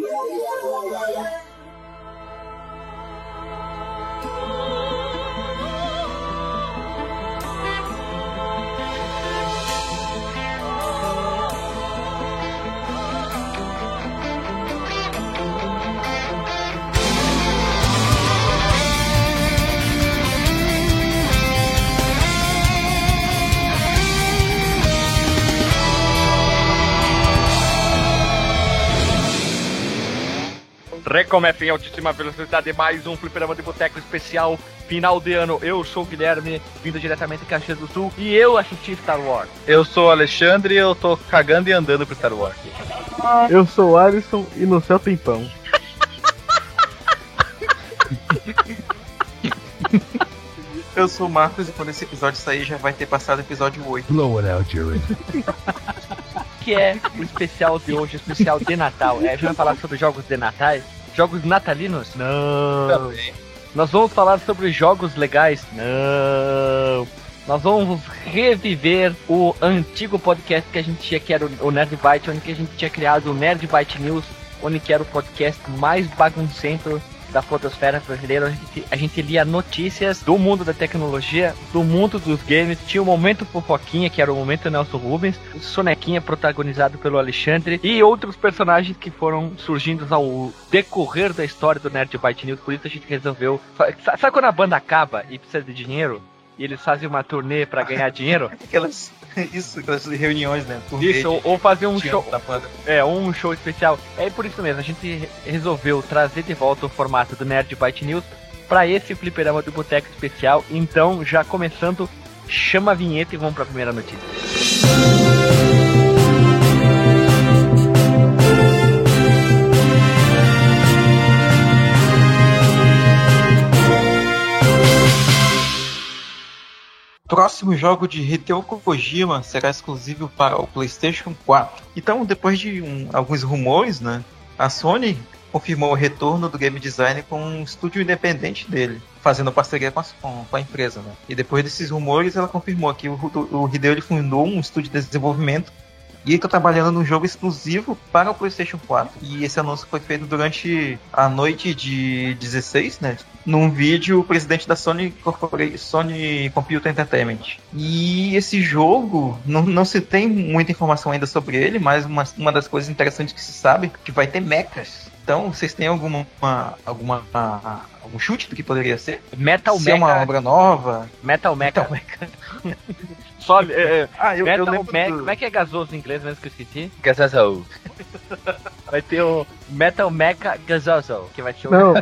Yeah. Recomeça em altíssima velocidade mais um fliperama de boteco especial final de ano. Eu sou o Guilherme, vindo diretamente de Caxias do Sul, e eu assisti Star Wars. Eu sou o Alexandre e eu tô cagando e andando pro Star Wars. Eu sou o Alisson e no céu tem pão. Eu sou o Marcos e quando esse episódio sair já vai ter passado o episódio 8. Blow it out, Jerry. que é o especial de hoje, o especial de Natal. É, a gente vai falar sobre jogos de Natal, jogos natalinos? Não. Também. Nós vamos falar sobre jogos legais? Não. Nós vamos reviver o antigo podcast que a gente tinha, que era o o Nerd Byte, onde que a gente tinha criado o Nerd Byte News, onde que era o podcast mais baguncento da fotosfera brasileira. A gente, a gente lia notícias do mundo da tecnologia, do mundo dos games. Tinha o Momento Fofoquinha, que era o Momento Nelson Rubens, o Sonequinha, protagonizado pelo Alexandre, e outros personagens que foram surgindo ao decorrer da história do Nerd Byte News. Por isso a gente resolveu. sa- Sabe quando a banda acaba e precisa de dinheiro? E eles fazem uma turnê pra ganhar dinheiro? Aquelas, isso, aquelas reuniões, né? Por Isso, ou, ou fazer um show. É, um show especial. É por isso mesmo, a gente re- resolveu trazer de volta o formato do Nerd Byte News pra esse fliperama do Boteco especial. Então, já começando, chama a vinheta e vamos pra primeira notícia. Próximo jogo de Hideo Kojima será exclusivo para o PlayStation 4. Então, depois de um- alguns rumores, né, a Sony confirmou o retorno do game design com um estúdio independente dele, fazendo parceria com a, com- a empresa. Né? E depois desses rumores, ela confirmou que o, o Hideo fundou um estúdio de desenvolvimento e ele está trabalhando num jogo exclusivo para o PlayStation 4. E esse anúncio foi feito durante a noite de 16, né? Num vídeo, o presidente da Sony, Sony Computer Entertainment. E esse jogo, não, não se tem muita informação ainda sobre ele, mas uma, uma das coisas interessantes que se sabe é que vai ter mechas. Então, vocês têm alguma, uma- alguma ah, algum chute do que poderia ser? Metal se é uma Mecha. obra nova? Metal Mecha. Só. é, é, Ah, eu, eu Metal lembro Mecha. do- Como é que é gasoso em inglês mesmo que eu esqueci? Gazazel. Vai ter o Metal Mecha Gazoso, que vai ser o. Não.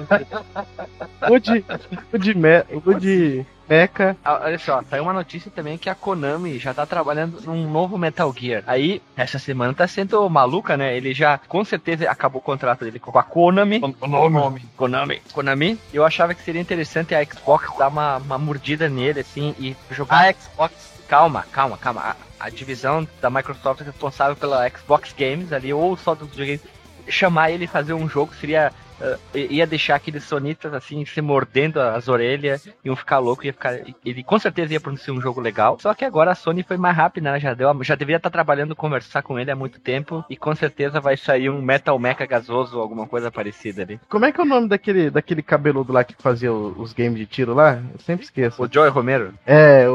o de. O de, me, o de Mecha. Ah, Olha só, saiu uma notícia também que a Konami já tá trabalhando num novo Metal Gear. Aí, essa semana tá sendo maluca, né? Ele já, com certeza, acabou o contrato dele com a Konami. o nome. Konami. Konami. Eu achava que seria interessante a Xbox dar uma, uma mordida nele, assim, e jogar a Xbox. Calma, calma, calma. A, a divisão da Microsoft responsável pela Xbox Games ali, ou só dos videogames, chamar ele fazer um jogo seria. Eh, ia deixar aqueles sonistas assim se mordendo as orelhas, iam ficar louco, ia ficar. Ele com certeza ia produzir um jogo legal. Só que agora a Sony foi mais rápida, né? Já deu, já deveria estar trabalhando, conversar com ele há muito tempo. E com certeza vai sair um Metal Mecha gasoso ou alguma coisa parecida ali. Como é que é o nome daquele, daquele cabeludo lá que fazia os games de tiro lá? Eu sempre esqueço. O Joey Romero, É, o,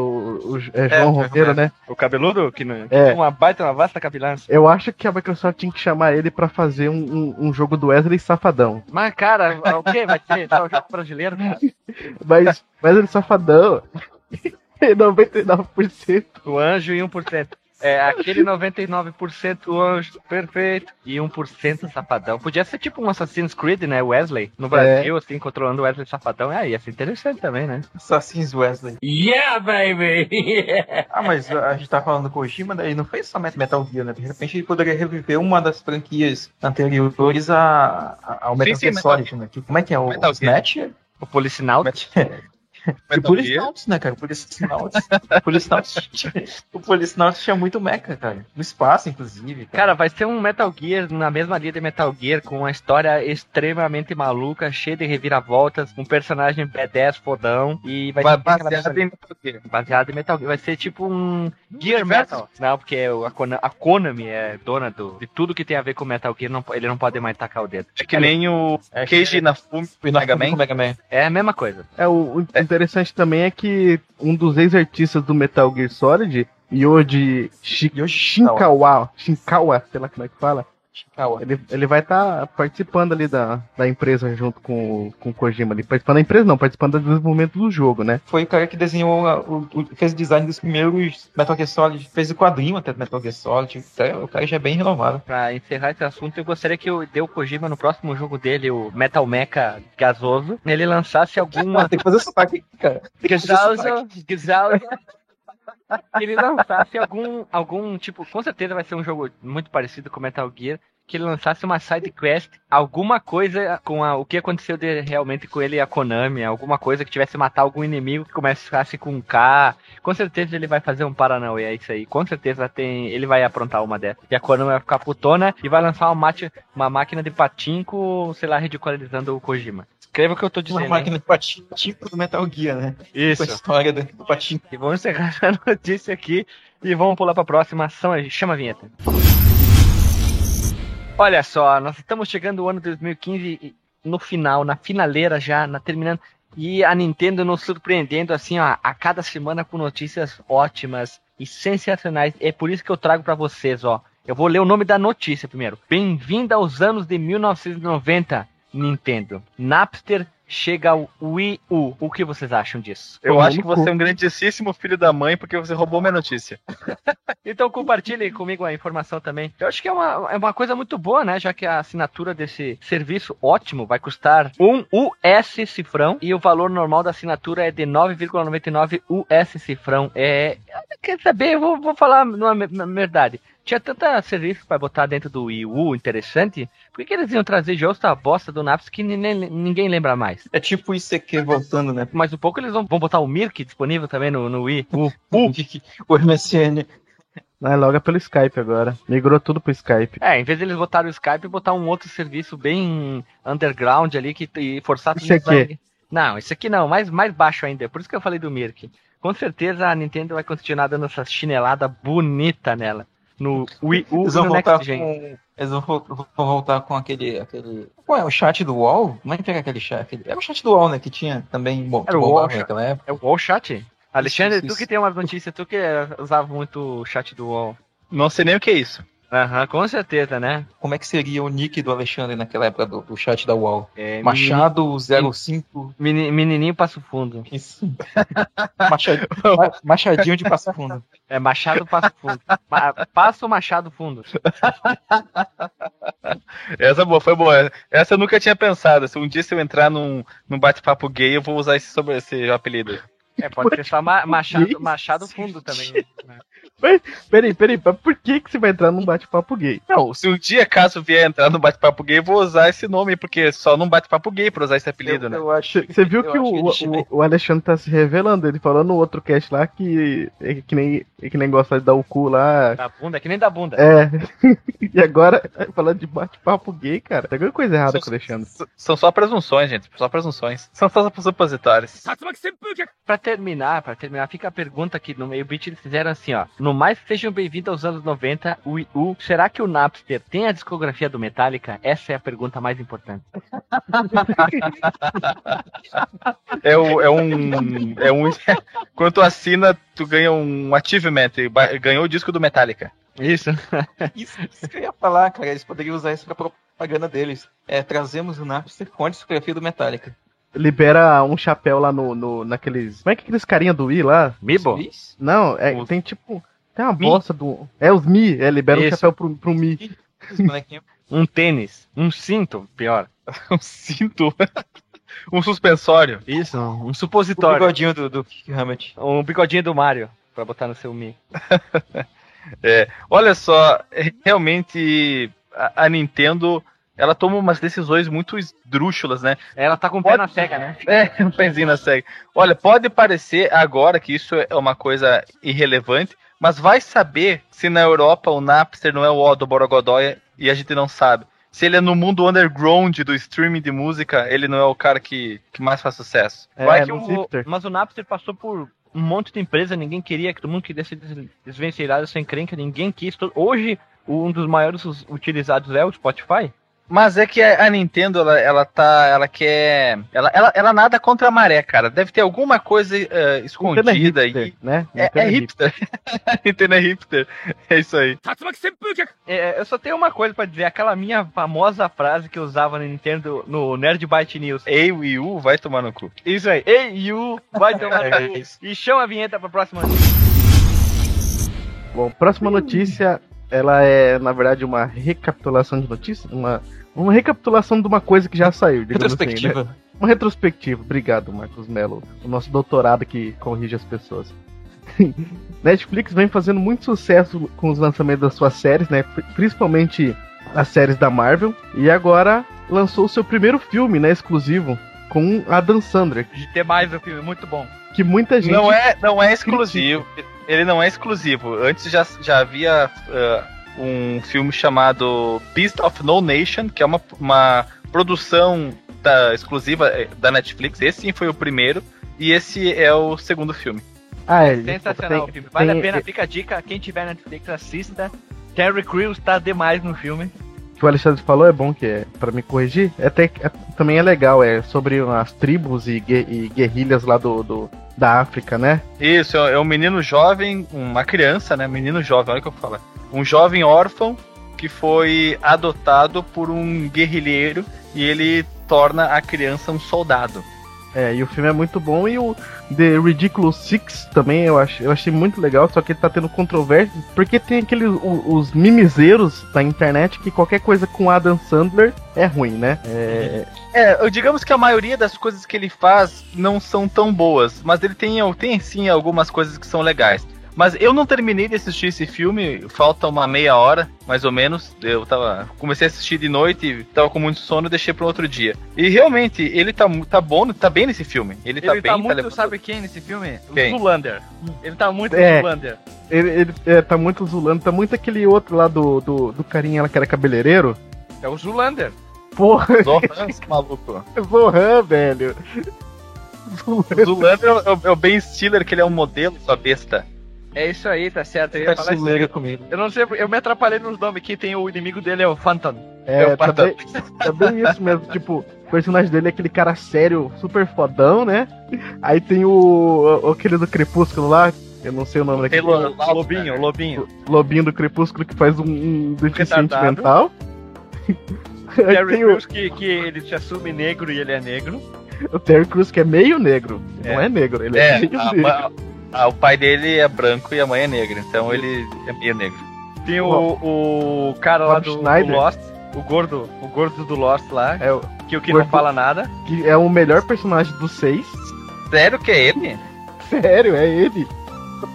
o- é João o Romero, Romero. né? o cabeludo, que, não, que É. tem uma baita, uma vasta capilança. Eu acho que a Microsoft tinha que chamar ele pra fazer um, um, um jogo do Wesley Safadão. Mas, cara, o que? Vai ter só o jogo brasileiro, cara? Mas Wesley Safadão. 99%. O anjo e 1%. É, aquele 99% o anjo perfeito e 1% safadão. Podia ser tipo um Assassin's Creed, né? Wesley, no Brasil, assim, controlando o Wesley safadão. É, ia ser interessante também, né? Assassins Wesley. Yeah, baby! Ah, mas a gente tá falando do Kojima, daí não foi somente Metal Gear, né? De repente ele poderia reviver uma das franquias anteriores a, a- ao Metal sim, Gear Metal Solid, né? Que- Como é que é? O Metal Snatcher? o Policinal. E Metal Police Gear. Nauts, né, cara? Police Nauts. Police Nauts tinha- o Police Nauts tinha muito mecha, cara. No espaço, inclusive. Cara. Cara, vai ser um Metal Gear na mesma linha de Metal Gear, com uma história extremamente maluca, cheia de reviravoltas, um personagem B10 fodão e vai ser Baseado em Metal Gear. baseado em Metal Gear. Vai ser tipo um Gear universo. Metal. Não, porque a, Kona- a Konami é dona do, de tudo que tem a ver com Metal Gear, não, ele não pode mais tacar o dedo. É que nem o É, Keiji Inafune e do Mega Man. Mega Man. É a mesma coisa. É, o, o interessante também é que um dos ex-artistas do Metal Gear Solid, Yoji Shi- Yoshi Shinkawa, Shinkawa, sei lá como é que fala, Shikawa. ele, ele vai estar participando ali da, da empresa junto com, o- com o Kojima ali. Participando da empresa não, participando do desenvolvimento do jogo, né? Foi o cara que desenhou, a- o, o- fez o design dos primeiros Metal Gear Solid, fez o quadrinho até do Metal Gear Solid. O cara, o cara já é bem renomado. Pra encerrar esse assunto, eu gostaria que o Deu Kojima, no próximo jogo dele, o Metal Mecha gasoso, ele lançasse alguma. Tem que fazer sotaque aqui, cara. Tem que fazer sotaque. Gizauso, Gizauso. Que ele lançasse algum, algum tipo, com certeza vai ser um jogo muito parecido com Metal Gear, que ele lançasse uma side quest, alguma coisa com a- o que aconteceu de- realmente com ele e a Konami, alguma coisa que tivesse matar algum inimigo que começasse com um K. Com certeza ele vai fazer um Paranauê, é isso aí. Com certeza tem, ele vai aprontar uma dessas. E a Konami vai ficar putona e vai lançar uma, mate- uma máquina de patinco, sei lá, ridicularizando o Kojima. Escreva o que eu tô Uma dizendo. hein? máquina de patinho tipo do Metal Gear, né? Com a Isso. história do, do patinho. E vamos encerrar a notícia aqui e vamos pular para a próxima ação. Chama a vinheta. Olha só, nós estamos chegando ao ano 2015 e no final, na finaleira já, na terminando. E a Nintendo nos surpreendendo assim, ó, a cada semana com notícias ótimas e sensacionais. É por isso que eu trago para vocês, ó. Eu vou ler o nome da notícia primeiro. Bem-vinda aos anos de 1990, Nintendo. Napster chega ao Wii U. O que vocês acham disso? Eu acho que você é um grandíssimo filho da mãe porque você roubou minha notícia. Então compartilhe comigo a informação também. Eu acho que é uma, é uma coisa muito boa, né? Já que a assinatura desse serviço ótimo vai custar um US cifrão e o valor normal da assinatura é de 9,99 US cifrão. É, quer saber? Eu vou, vou falar me- verdade. Tinha tanta serviço para botar dentro do Wii U interessante. Por que, que eles iam trazer jogos da bosta do Naps que ninguém lembra mais? É tipo o ICQ voltando, né? Mais um pouco eles vão, vão botar o Mirk disponível também no, no Wii. O, o MSN. Não, é logo é pelo Skype agora. Migrou tudo pro Skype. É, em vez de eles botarem o Skype, botar um outro serviço bem underground ali que e forçar Isso aqui. Não, isso aqui não, mais, mais baixo ainda. Por isso que eu falei do Mirk. Com certeza a Nintendo vai continuar dando essa chinelada bonita nela. No Wii U Eles e vão no voltar Next Gen. com. Eles vão, vão voltar com aquele. aquele... Qual é o chat do UOL? Como é que era aquele chat? Aquele- Era o chat do UOL, né? Que tinha também. Bom, Era o UOL, naquela época. É o Wall Chat? Alexandre, isso, tu isso. que tem umas notícias, tu que usava muito o chat do UOL. Não sei nem o que é isso. Aham, com certeza, né? Como é que seria o nick do Alexandre naquela época do, do chat da UOL? É, Machado 05. meni- Menininho Passo Fundo. Isso. Machadinho, Machadinho de Passo Fundo. É Machado Passo Fundo. Ma- Passo Machado Fundo. Essa boa, foi boa. Essa eu nunca tinha pensado. Se um dia se eu entrar num, num bate-papo gay, eu vou usar esse, sobre esse apelido. É, pode ser só ma- Machado, Machado Fundo também. né? Peraí, peraí, mas por que, que você vai entrar num bate-papo gay? Não, se um dia, caso vier entrar no bate-papo gay, eu vou usar esse nome, porque só num bate-papo gay pra usar esse apelido, eu, né? eu acho, Você viu que o, ele chega- o, o Alexandre tá se revelando, ele falou no outro cast lá que é que nem, é que nem gosta de dar o cu lá. Da bunda, é que nem da bunda. É. e agora, falando de bate-papo gay, cara, tem alguma coisa errada com o Alexandre. São só presunções, gente. Só presunções. São só supositórios. Pra terminar, pra terminar, fica a pergunta aqui no meio beat eles fizeram assim, ó. No mais, sejam bem-vindos aos anos 90, o Wii U. Será que o Napster tem a discografia do Metallica? Essa é a pergunta mais importante. É, o- é um. É um. Quando tu assina, tu ganha um achievement. e Ganhou o disco do Metallica. Isso. Isso, isso que eu ia falar, cara. Eles poderiam usar isso pra propaganda deles. É, trazemos o Napster com a discografia do Metallica. Libera um chapéu lá no, no naqueles. Como é que aqueles carinha do Wii lá? Mibo? Não, é, tem tipo. Tem uma Mi? bosta do. É os Mi, é, libera um Isso. chapéu pro, pro Mi. Um tênis, um cinto, pior. Um cinto. um suspensório. Isso, um O supositório. bigodinho do, do Kick Hammett. Um bigodinho do Mario, pra botar no seu Mi. Olha só, é, realmente a, a Nintendo ela toma umas decisões muito esdrúxulas, né? Ela tá com o pé na cega, né? É, um pezinho na cega. Olha, pode parecer agora que isso é uma coisa irrelevante, mas vai saber se na Europa o Napster não é o O do Borogodói e a gente não sabe. Se ele é no mundo underground do streaming de música, ele não é o cara que, que mais faz sucesso. É, Vai que o- mas o Napster passou por um monte de empresa, ninguém queria, que todo mundo queria se des- desvencilhar sem crenca, ninguém quis. Hoje, um dos maiores utilizados é o Spotify. Mas é que a Nintendo, ela, ela tá. Ela quer. Ela, ela, ela nada contra a maré, cara. Deve ter alguma coisa eh, Nintendo é escondida hipster, aí. né? É, Nintendo é hipster. Nintendo é hipster. É isso aí. É, eu só tenho uma coisa pra dizer, aquela minha famosa frase que eu usava no Nintendo, no Nerd Byte News. Ei, Wii U, vai tomar no cu. Isso aí. Ei, you, vai tomar no É cu. isso. E chama a vinheta pra próxima. Bom, próxima notícia, ela é, na verdade, uma recapitulação de notícias, uma, uma recapitulação de uma coisa que já saiu, digamos assim, né? Retrospectiva. Uma retrospectiva. Obrigado, Marcos Mello, o nosso doutorado que corrige as pessoas. Netflix vem fazendo muito sucesso com os lançamentos das suas séries, né? Pri- Principalmente as séries da Marvel. E agora lançou o seu primeiro filme, né? Exclusivo, com Adam Sandler, De ter mais o filme, muito bom. que muita gente. Não é, não é exclusivo. Ele não é exclusivo. Antes já, já havia ah, um filme chamado Beast of No Nation, que é uma, uma produção da, exclusiva eh, da Netflix. Esse sim foi o primeiro. E esse é o segundo filme. Ah, é, Sensacional o tem- filme. Vale tem- a pena, fica a dica. Quem tiver Netflix, assista. Terry Crews tá demais no filme. Que o Alexandre falou é bom que é para me corrigir. É até é- também é legal, é sobre as tribos e, e guerrilhas lá do, do- da África, né? Isso, é um menino jovem, uma criança, né? Menino jovem, olha o que eu falo. Um jovem órfão que foi adotado por um guerrilheiro e ele torna a criança um soldado. É, e o filme é muito bom e o The Ridiculous Six também eu, ach, eu achei muito legal, só que ele tá tendo controvérsia, porque tem aqueles o- os mimizeiros da internet que qualquer coisa com Adam Sandler é ruim, né? É, É, eu- digamos que a maioria das coisas que ele faz não são tão boas, mas ele tem, tem sim algumas coisas que são legais. Mas eu não terminei de assistir esse filme, falta uma meia hora, mais ou menos. Eu tava. Comecei a assistir de noite, tava com muito sono e deixei para outro dia. E realmente, ele tá, tá bom, tá bem nesse filme. Ele tá Ele bem, tá muito, levando- sabe quem nesse filme? Quem? O Zulander. Ele tá muito É. Zulander. ele, ele é, tá muito zulando, tá muito aquele outro lá do, do, do carinha lá que era cabeleireiro. É o Zulander. Porra, Zohan, esse maluco. Zohan, velho. O Zulander é o, é o Ben Stiller, que ele é um modelo, sua besta. É isso aí, tá certo. Eu, ia falar isso. comigo. eu não sei, eu me atrapalhei nos nomes. Quem tem o inimigo dele é o Phantom. É, Eu tá pato- bem, tá bem isso mesmo. Tipo, o personagem dele é aquele cara sério, super fodão, né? Aí tem o, o- aquele do Crepúsculo lá, eu não sei o nome daquele. Lo- Lo- Lobinho, Lobinho. Lobinho do Crepúsculo que faz um, um deficiente mental. Aí Terry tem o, Crews que, que ele se assume negro e ele é negro. o Terry Crews que é meio negro. Não É. é negro, ele é, É, meio a- negro. a- a- o pai dele é branco e a mãe é negra, então ele é meio negro. Tem o, o cara lá do, do. Lost, o gordo, o gordo do Lost lá, É, o- que o que Gordo. não fala nada. que é o melhor personagem dos seis. Sério que é ele? Sério, é ele.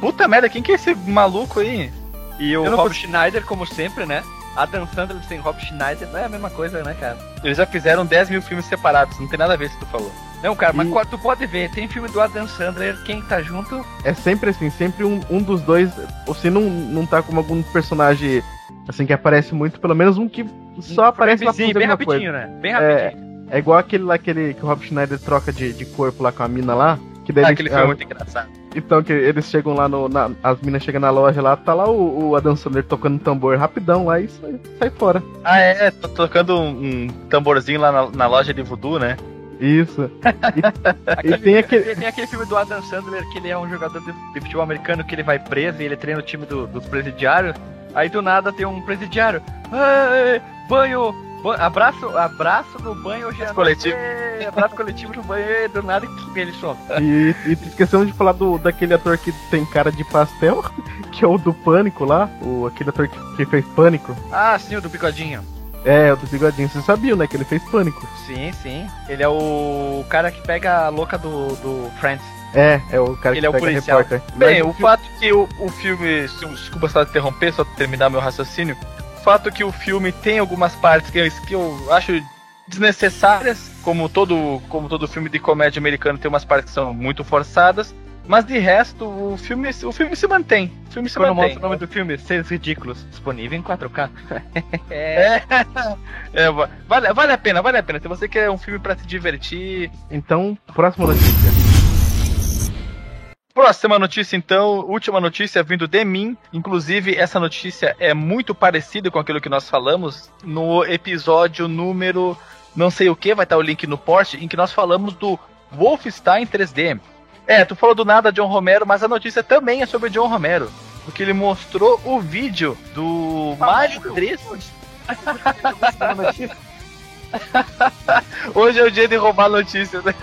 Puta merda, quem que é esse maluco aí? E o Rob consigo- Schneider, como sempre, né? Adam Sandler sem Rob Schneider não é a mesma coisa, né, cara? Eles já fizeram 10 mil filmes separados, não tem nada a ver se tu falou. Não, cara, mas E- qual- tu pode ver, tem filme do Adam Sandler, quem tá junto É sempre assim, sempre um, um dos dois. Você não, não tá com algum personagem assim que aparece muito, pelo menos um que só aparece lá fazer bem alguma coisa. rapidinho, né? Bem É, rapidinho. É igual aquele lá aquele, que o Rob Schneider troca de, de corpo lá com a mina lá. Que daí Ah, eles- aquele filme é ah, muito engraçado. Então, que eles chegam lá no. na- as minas chegam na loja lá, tá lá o, o Adam Sandler tocando tambor rapidão lá e sai, sai fora. Ah, é, tô tocando um, um tamborzinho lá na, na loja de voodoo, né? Isso. Aquele- e tem aquele- tem, tem aquele filme do Adam Sandler que ele é um jogador de, de futebol americano que ele vai preso e ele treina o time do- dos presidiários. Aí do nada tem um presidiário. "Ei, banho! ba- abraço, abraço no banho já. Coletivo. Ei, abraço coletivo no banho, e do nada que ele some. E, e esquecemos de falar do, daquele ator que tem cara de pastel, que é o do Pânico lá, o, aquele ator que, que fez Pânico. Ah, sim, o do bigodinho. É, o do bigodinho, você sabia, né? Que ele fez Pânico. Sim, sim. Ele é o cara que pega a louca do, do Friends. É, é o cara Ele que é o policial. repórter. Bem, Mas o fato que o, o filme. Desculpa só interromper, só terminar meu raciocínio. O fato que o filme tem algumas partes que eu, que eu acho desnecessárias, como todo, como todo filme de comédia americano tem umas partes que são muito forçadas, mas de resto o filme, o filme se mantém. O filme se Quando mantém. mostra o nome do filme, Seres Ridículos, disponível em 4K. É, é, va- vale, vale a pena, vale a pena. Se você quer um filme pra se divertir. Então, próxima notícia. Próxima notícia, então, última notícia vindo de mim. Inclusive, essa notícia é muito parecida com aquilo que nós falamos no episódio número não sei o que, vai estar o link no post, em que nós falamos do Wolfenstein 3D. É, tu falou do nada John Romero, mas a notícia também é sobre John Romero. Porque ele mostrou o vídeo do Mario 3. Hoje é o dia de roubar notícias, né?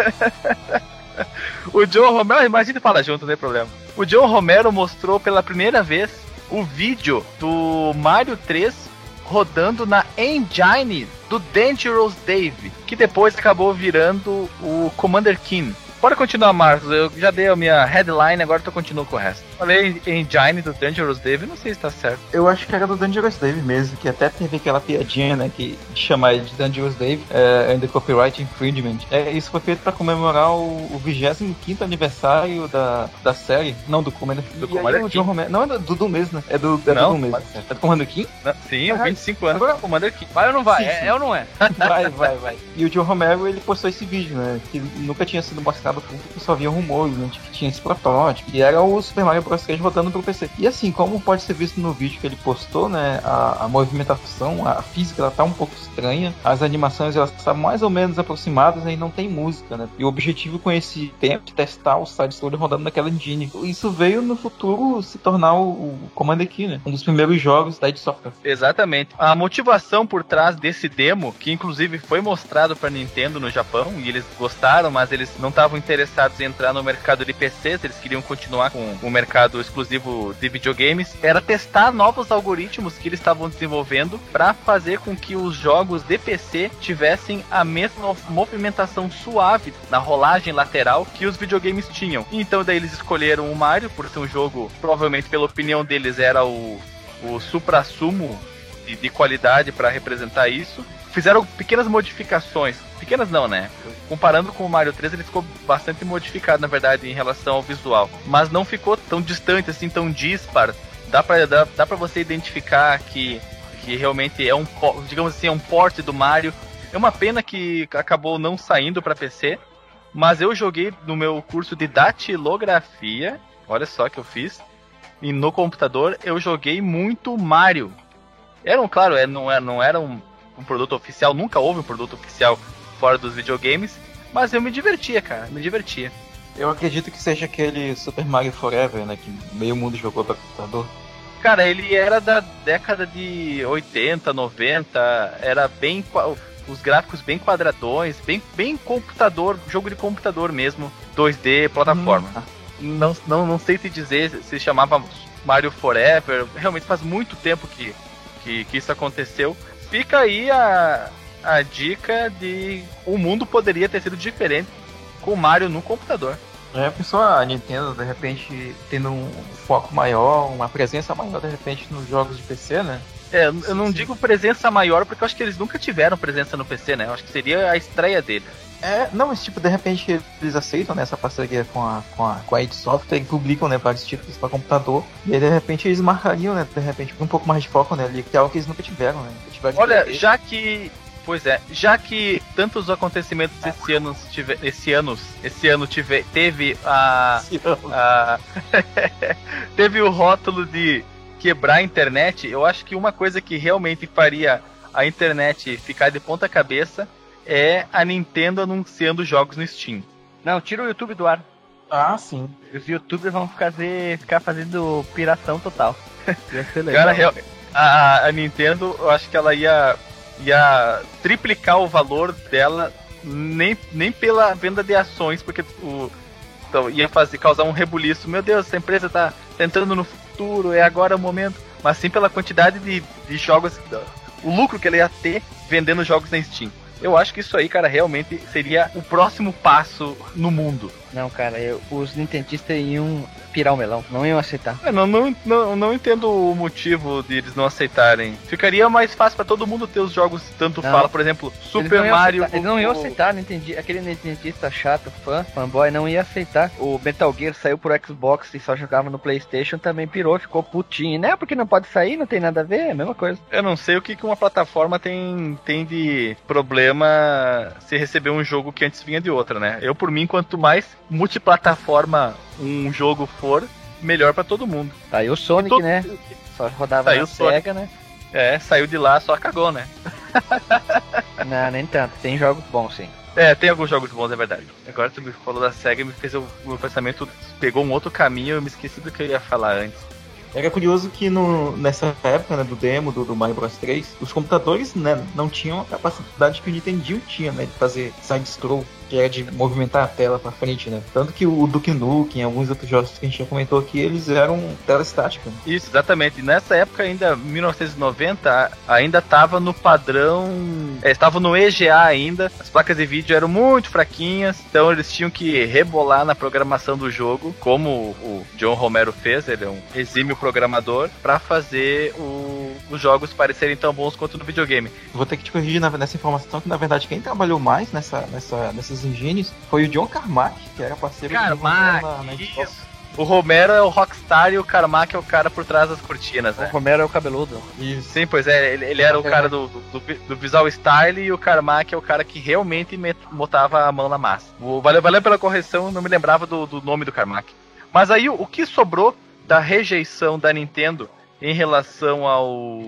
O John Romero, imagina fala junto, não tem problema. O John Romero mostrou pela primeira vez o vídeo do Mario 3 rodando na engine do Dangerous Dave, que depois acabou virando o Commander King. Bora continuar, Marcos. Eu já dei a minha headline, agora tu continua com o resto. Falei engine do Dangerous Dave, não sei se tá certo. Eu acho que era do Dangerous Dave mesmo, que até teve aquela piadinha, né, que de chamar ele de Dangerous Dave é, and the Copyright Infringement. É, isso foi feito pra comemorar o, o 25 aniversário da, da série, não do Commander Do Commander King. Romero, não é do, do, do mesmo, né? É do, é Não, do mesmo. É do Commander King? Não, Sim, Ah, 25 anos. agora- Commander King. Vai ou não vai? Sim, É, sim. é ou não é? Vai, vai, vai. E o John Romero, ele postou esse vídeo, né? Que nunca tinha sido mostrado ao público, só havia rumores, né? de que tinha esse protótipo. E era o Super Mario Bros. 3 rodando pro PC. E assim, como pode ser visto no vídeo que ele postou, né? A, a movimentação, a física, ela tá um pouco estranha. As animações, elas estão mais ou menos aproximadas né, e não tem música, né? E o objetivo com esse tempo de testar o side story rodando naquela engine. Isso veio no futuro se tornar o, o Commander Key, né? Um dos primeiros jogos da id Software. Exatamente. A motivação por trás desse demo, que inclusive foi mostrado para Nintendo no Japão, e eles gostaram, mas eles não estavam interessados em entrar no mercado de PCs, eles queriam continuar com o mercado exclusivo de videogames, era testar novos algoritmos que eles estavam desenvolvendo para fazer com que os jogos de PC tivessem a mesma movimentação suave na rolagem lateral que os videogames tinham. Então daí eles escolheram o Mario por ser um jogo, provavelmente pela opinião deles era o o supra-sumo de, de qualidade para representar isso. Fizeram pequenas modificações. Pequenas não, né? Comparando com o Mario 3, ele ficou bastante modificado, na verdade, em relação ao visual. Mas não ficou tão distante, assim, tão dispar. Dá pra, dá, dá pra você identificar que, que realmente é um, digamos assim, é um porte do Mario. É uma pena que acabou não saindo para PC. Mas eu joguei no meu curso de datilografia. Olha só que eu fiz. E no computador eu joguei muito Mario. Era um, claro, é, não, é, não era um, produto oficial, nunca houve um produto oficial fora dos videogames, mas eu me divertia, cara, me divertia. Eu acredito que seja aquele Super Mario Forever, né? Que meio mundo jogou pra computador. Cara, ele era da década de 80, 90, era bem os gráficos bem quadradões, bem bem computador, jogo de computador mesmo, 2D, plataforma. Não, não, não sei te dizer se chamava Mario Forever, realmente faz muito tempo que, que, que isso aconteceu. Fica aí a, a dica de o mundo poderia ter sido diferente com o Mario no computador. É, pensou a Nintendo, de repente, tendo um foco maior, uma presença maior, de repente, nos jogos de PC, né? É, eu não digo presença maior porque eu acho que eles nunca tiveram presença no PC, né? Eu acho que seria a estreia deles. É, não, mas tipo, de repente eles aceitam né, essa parceria com a, com a, com a id Software e publicam né, vários títulos para computador. E aí de repente eles marcariam, né? De repente, um pouco mais de foco né, ali, que é algo que eles nunca tiveram, né? Nunca tiveram Olha, já que. Pois é, já que tantos acontecimentos esse ano, tive, esse ano, esse ano tive, teve a, a teve o rótulo de quebrar a internet, eu acho que uma coisa que realmente faria a internet ficar de ponta cabeça é a Nintendo anunciando jogos no Steam. Não, tira o YouTube do ar. Ah, sim. Os youtubers vão fazer, ficar fazendo piração total. Cara, real- a, a Nintendo, eu acho que ela ia, ia triplicar o valor dela nem, nem pela venda de ações, porque o, então, ia fazer, causar um rebuliço. Meu Deus, essa empresa tá, tá entrando no futuro, é agora o momento. Mas sim pela quantidade de, de jogos, o lucro que ela ia ter vendendo jogos na Steam. Eu acho que isso aí, cara, realmente seria o próximo passo no mundo. Não, cara, eu- os nintendistas iam pirar o melão. Não iam aceitar. Eu não, não, não, não entendo o motivo de eles não aceitarem. Ficaria mais fácil pra todo mundo ter os jogos tanto Não. fala, por exemplo, Eles Super iam Mario. aceitar, Eles não iam o- aceitar, não entendi. Aquele nintendista chato, fã, fanboy, não ia aceitar. O Metal Gear saiu pro Xbox e só jogava no Playstation, também pirou, ficou putinho. Né? Porque não pode sair, não tem nada a ver, é a mesma coisa. Eu não sei o que, que uma plataforma tem, tem de problema se receber um jogo que antes vinha de outra, né? Eu, por mim, quanto mais multiplataforma um jogo for, melhor pra todo mundo. Tá aí o Sonic, Todo- né? Só rodava Tá aí na. SEGA, né? É, saiu de lá, só cagou, né? Não, nem tanto. Tem jogos bons, sim. É, tem alguns jogos bons, é verdade. Agora tu me falou da SEGA e me fez o, meu pensamento pegou um outro caminho, eu me esqueci do que eu ia falar antes. Era curioso que no, nessa época né, do demo do, do Mario Bros 3, os computadores né, não tinham a capacidade que o Nintendinho tinha, né? De fazer side-scroll, que era de movimentar a tela pra frente, né? Tanto que o Duke Nukem e alguns outros jogos que a gente já comentou aqui, eles eram tela estática. Isso, exatamente. Nessa época ainda, 1990, ainda estava no padrão. É, estava no EGA ainda. As placas de vídeo eram muito fraquinhas, então eles tinham que rebolar na programação do jogo, como o John Romero fez, ele é um exímio programador, para fazer o- os jogos parecerem tão bons quanto no videogame. Vou ter que te corrigir na- nessa informação que, na verdade, quem trabalhou mais nessa, nessa, nessas engines foi o John Carmack, que era parceiro do Carmack, na, na Xbox. isso. O Romero é o rockstar e o Carmack é o cara por trás das cortinas, O né? Romero é o cabeludo. Isso. Sim, pois é, ele, ele era o cara do, do, do visual style e o Carmack é o cara que realmente met- botava a mão na massa. O, valeu, valeu pela correção, não me lembrava do, do nome do Carmack. Mas aí o, o que sobrou da rejeição da Nintendo em relação ao,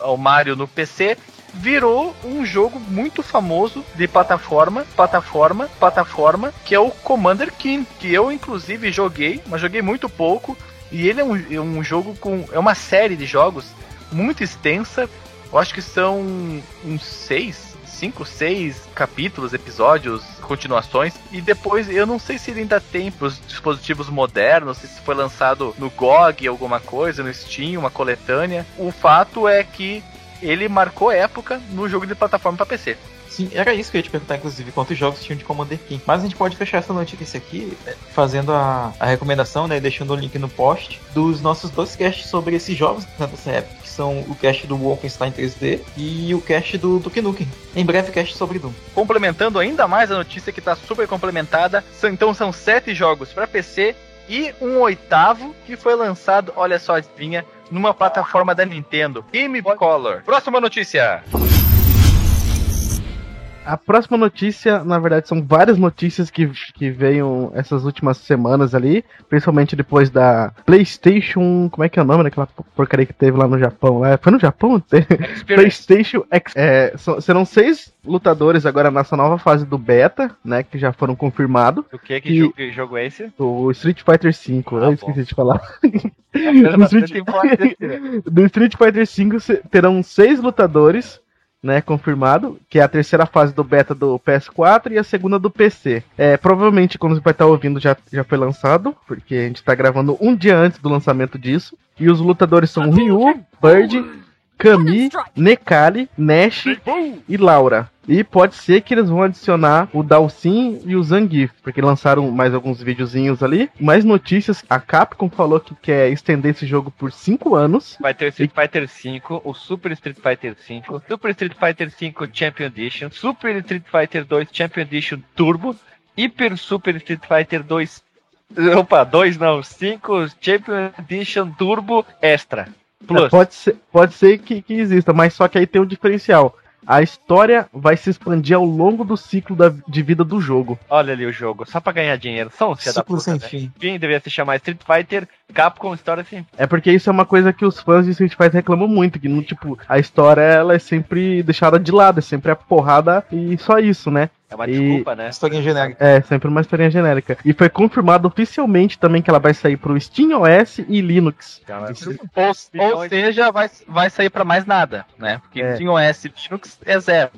ao Mario no PC virou um jogo muito famoso de plataforma, plataforma, plataforma, que é o Commander King, que eu inclusive joguei, mas joguei muito pouco, e ele é um, é um jogo com. é uma série de jogos muito extensa. Eu acho que são uns seis, cinco, seis capítulos, episódios, continuações. E depois eu não sei se ele ainda tem para os dispositivos modernos, se foi lançado no GOG alguma coisa, no Steam, uma coletânea. O fato é que ele marcou época no jogo de plataforma para PC. Sim, era isso que eu ia te perguntar, inclusive, quantos jogos tinham de Commander King. Mas a gente pode fechar essa notícia aqui eh, fazendo a, a recomendação, né? Deixando o link no post dos nossos dois casts sobre esses jogos né, dessa época, são o cast do Wolfenstein 3D e o cast do Duke Nukem. Em breve, cast sobre Doom. Complementando ainda mais a notícia que está super complementada, então são sete jogos para PC e um oitavo que foi lançado, olha só, adivinha, numa plataforma da Nintendo, Game Color. Próxima notícia. A próxima notícia, na verdade, são várias notícias que, que veio essas últimas semanas ali, principalmente depois da PlayStation. Como é que é o nome daquela porcaria que teve lá no Japão? lá? Foi no Japão? PlayStation X. É, serão seis lutadores agora nessa nova fase do beta, né? Que já foram confirmados. O que? Que, Que- jogo, que jogo é esse? Do Street Fighter V, Ah, eu bom. esqueci de falar. Era No Street- importante, né? do Street Fighter V terão seis lutadores, né, confirmado, que é a terceira fase do beta do PS4 e a segunda do PC. É, provavelmente quando você vai estar ouvindo já, já foi lançado, porque a gente tá gravando um dia antes do lançamento disso. E os lutadores são Ryu, Bird, Kami, Nekali, Nash e Laura. E pode ser que eles vão adicionar o Dalsin e o Zangief, porque lançaram mais alguns videozinhos ali. Mais notícias, a Capcom falou que quer estender esse jogo por 5 anos. Vai ter o Street Fighter V, o Super Street Fighter V, o Super Street Fighter V Champion Edition, Super Street Fighter 2 Champion Edition Turbo, Hyper Super Street Fighter 2. Opa, 2 não, 5 Champion Edition Turbo Extra. Plus. É, Pode ser, pode ser que, que exista, mas só que aí tem um diferencial. A história vai se expandir ao longo do ciclo da, de vida do jogo. Olha ali o jogo, só pra ganhar dinheiro. São da Ciclo puta, sem né? fim. Deveria se chamar Street Fighter Capcom História Sem Fim. É porque isso é uma coisa que os fãs de Street Fighter reclamam muito, que no tipo, a história ela é sempre deixada de lado, é sempre a porrada e só isso, né? É uma E- desculpa, né? Historinha genérica. É, sempre uma historinha genérica. E foi confirmado oficialmente também que ela vai sair pro Steam OS e Linux. Ou, ou seja, vai, vai sair para mais nada, né? Porque É. Steam OS e Linux é zero.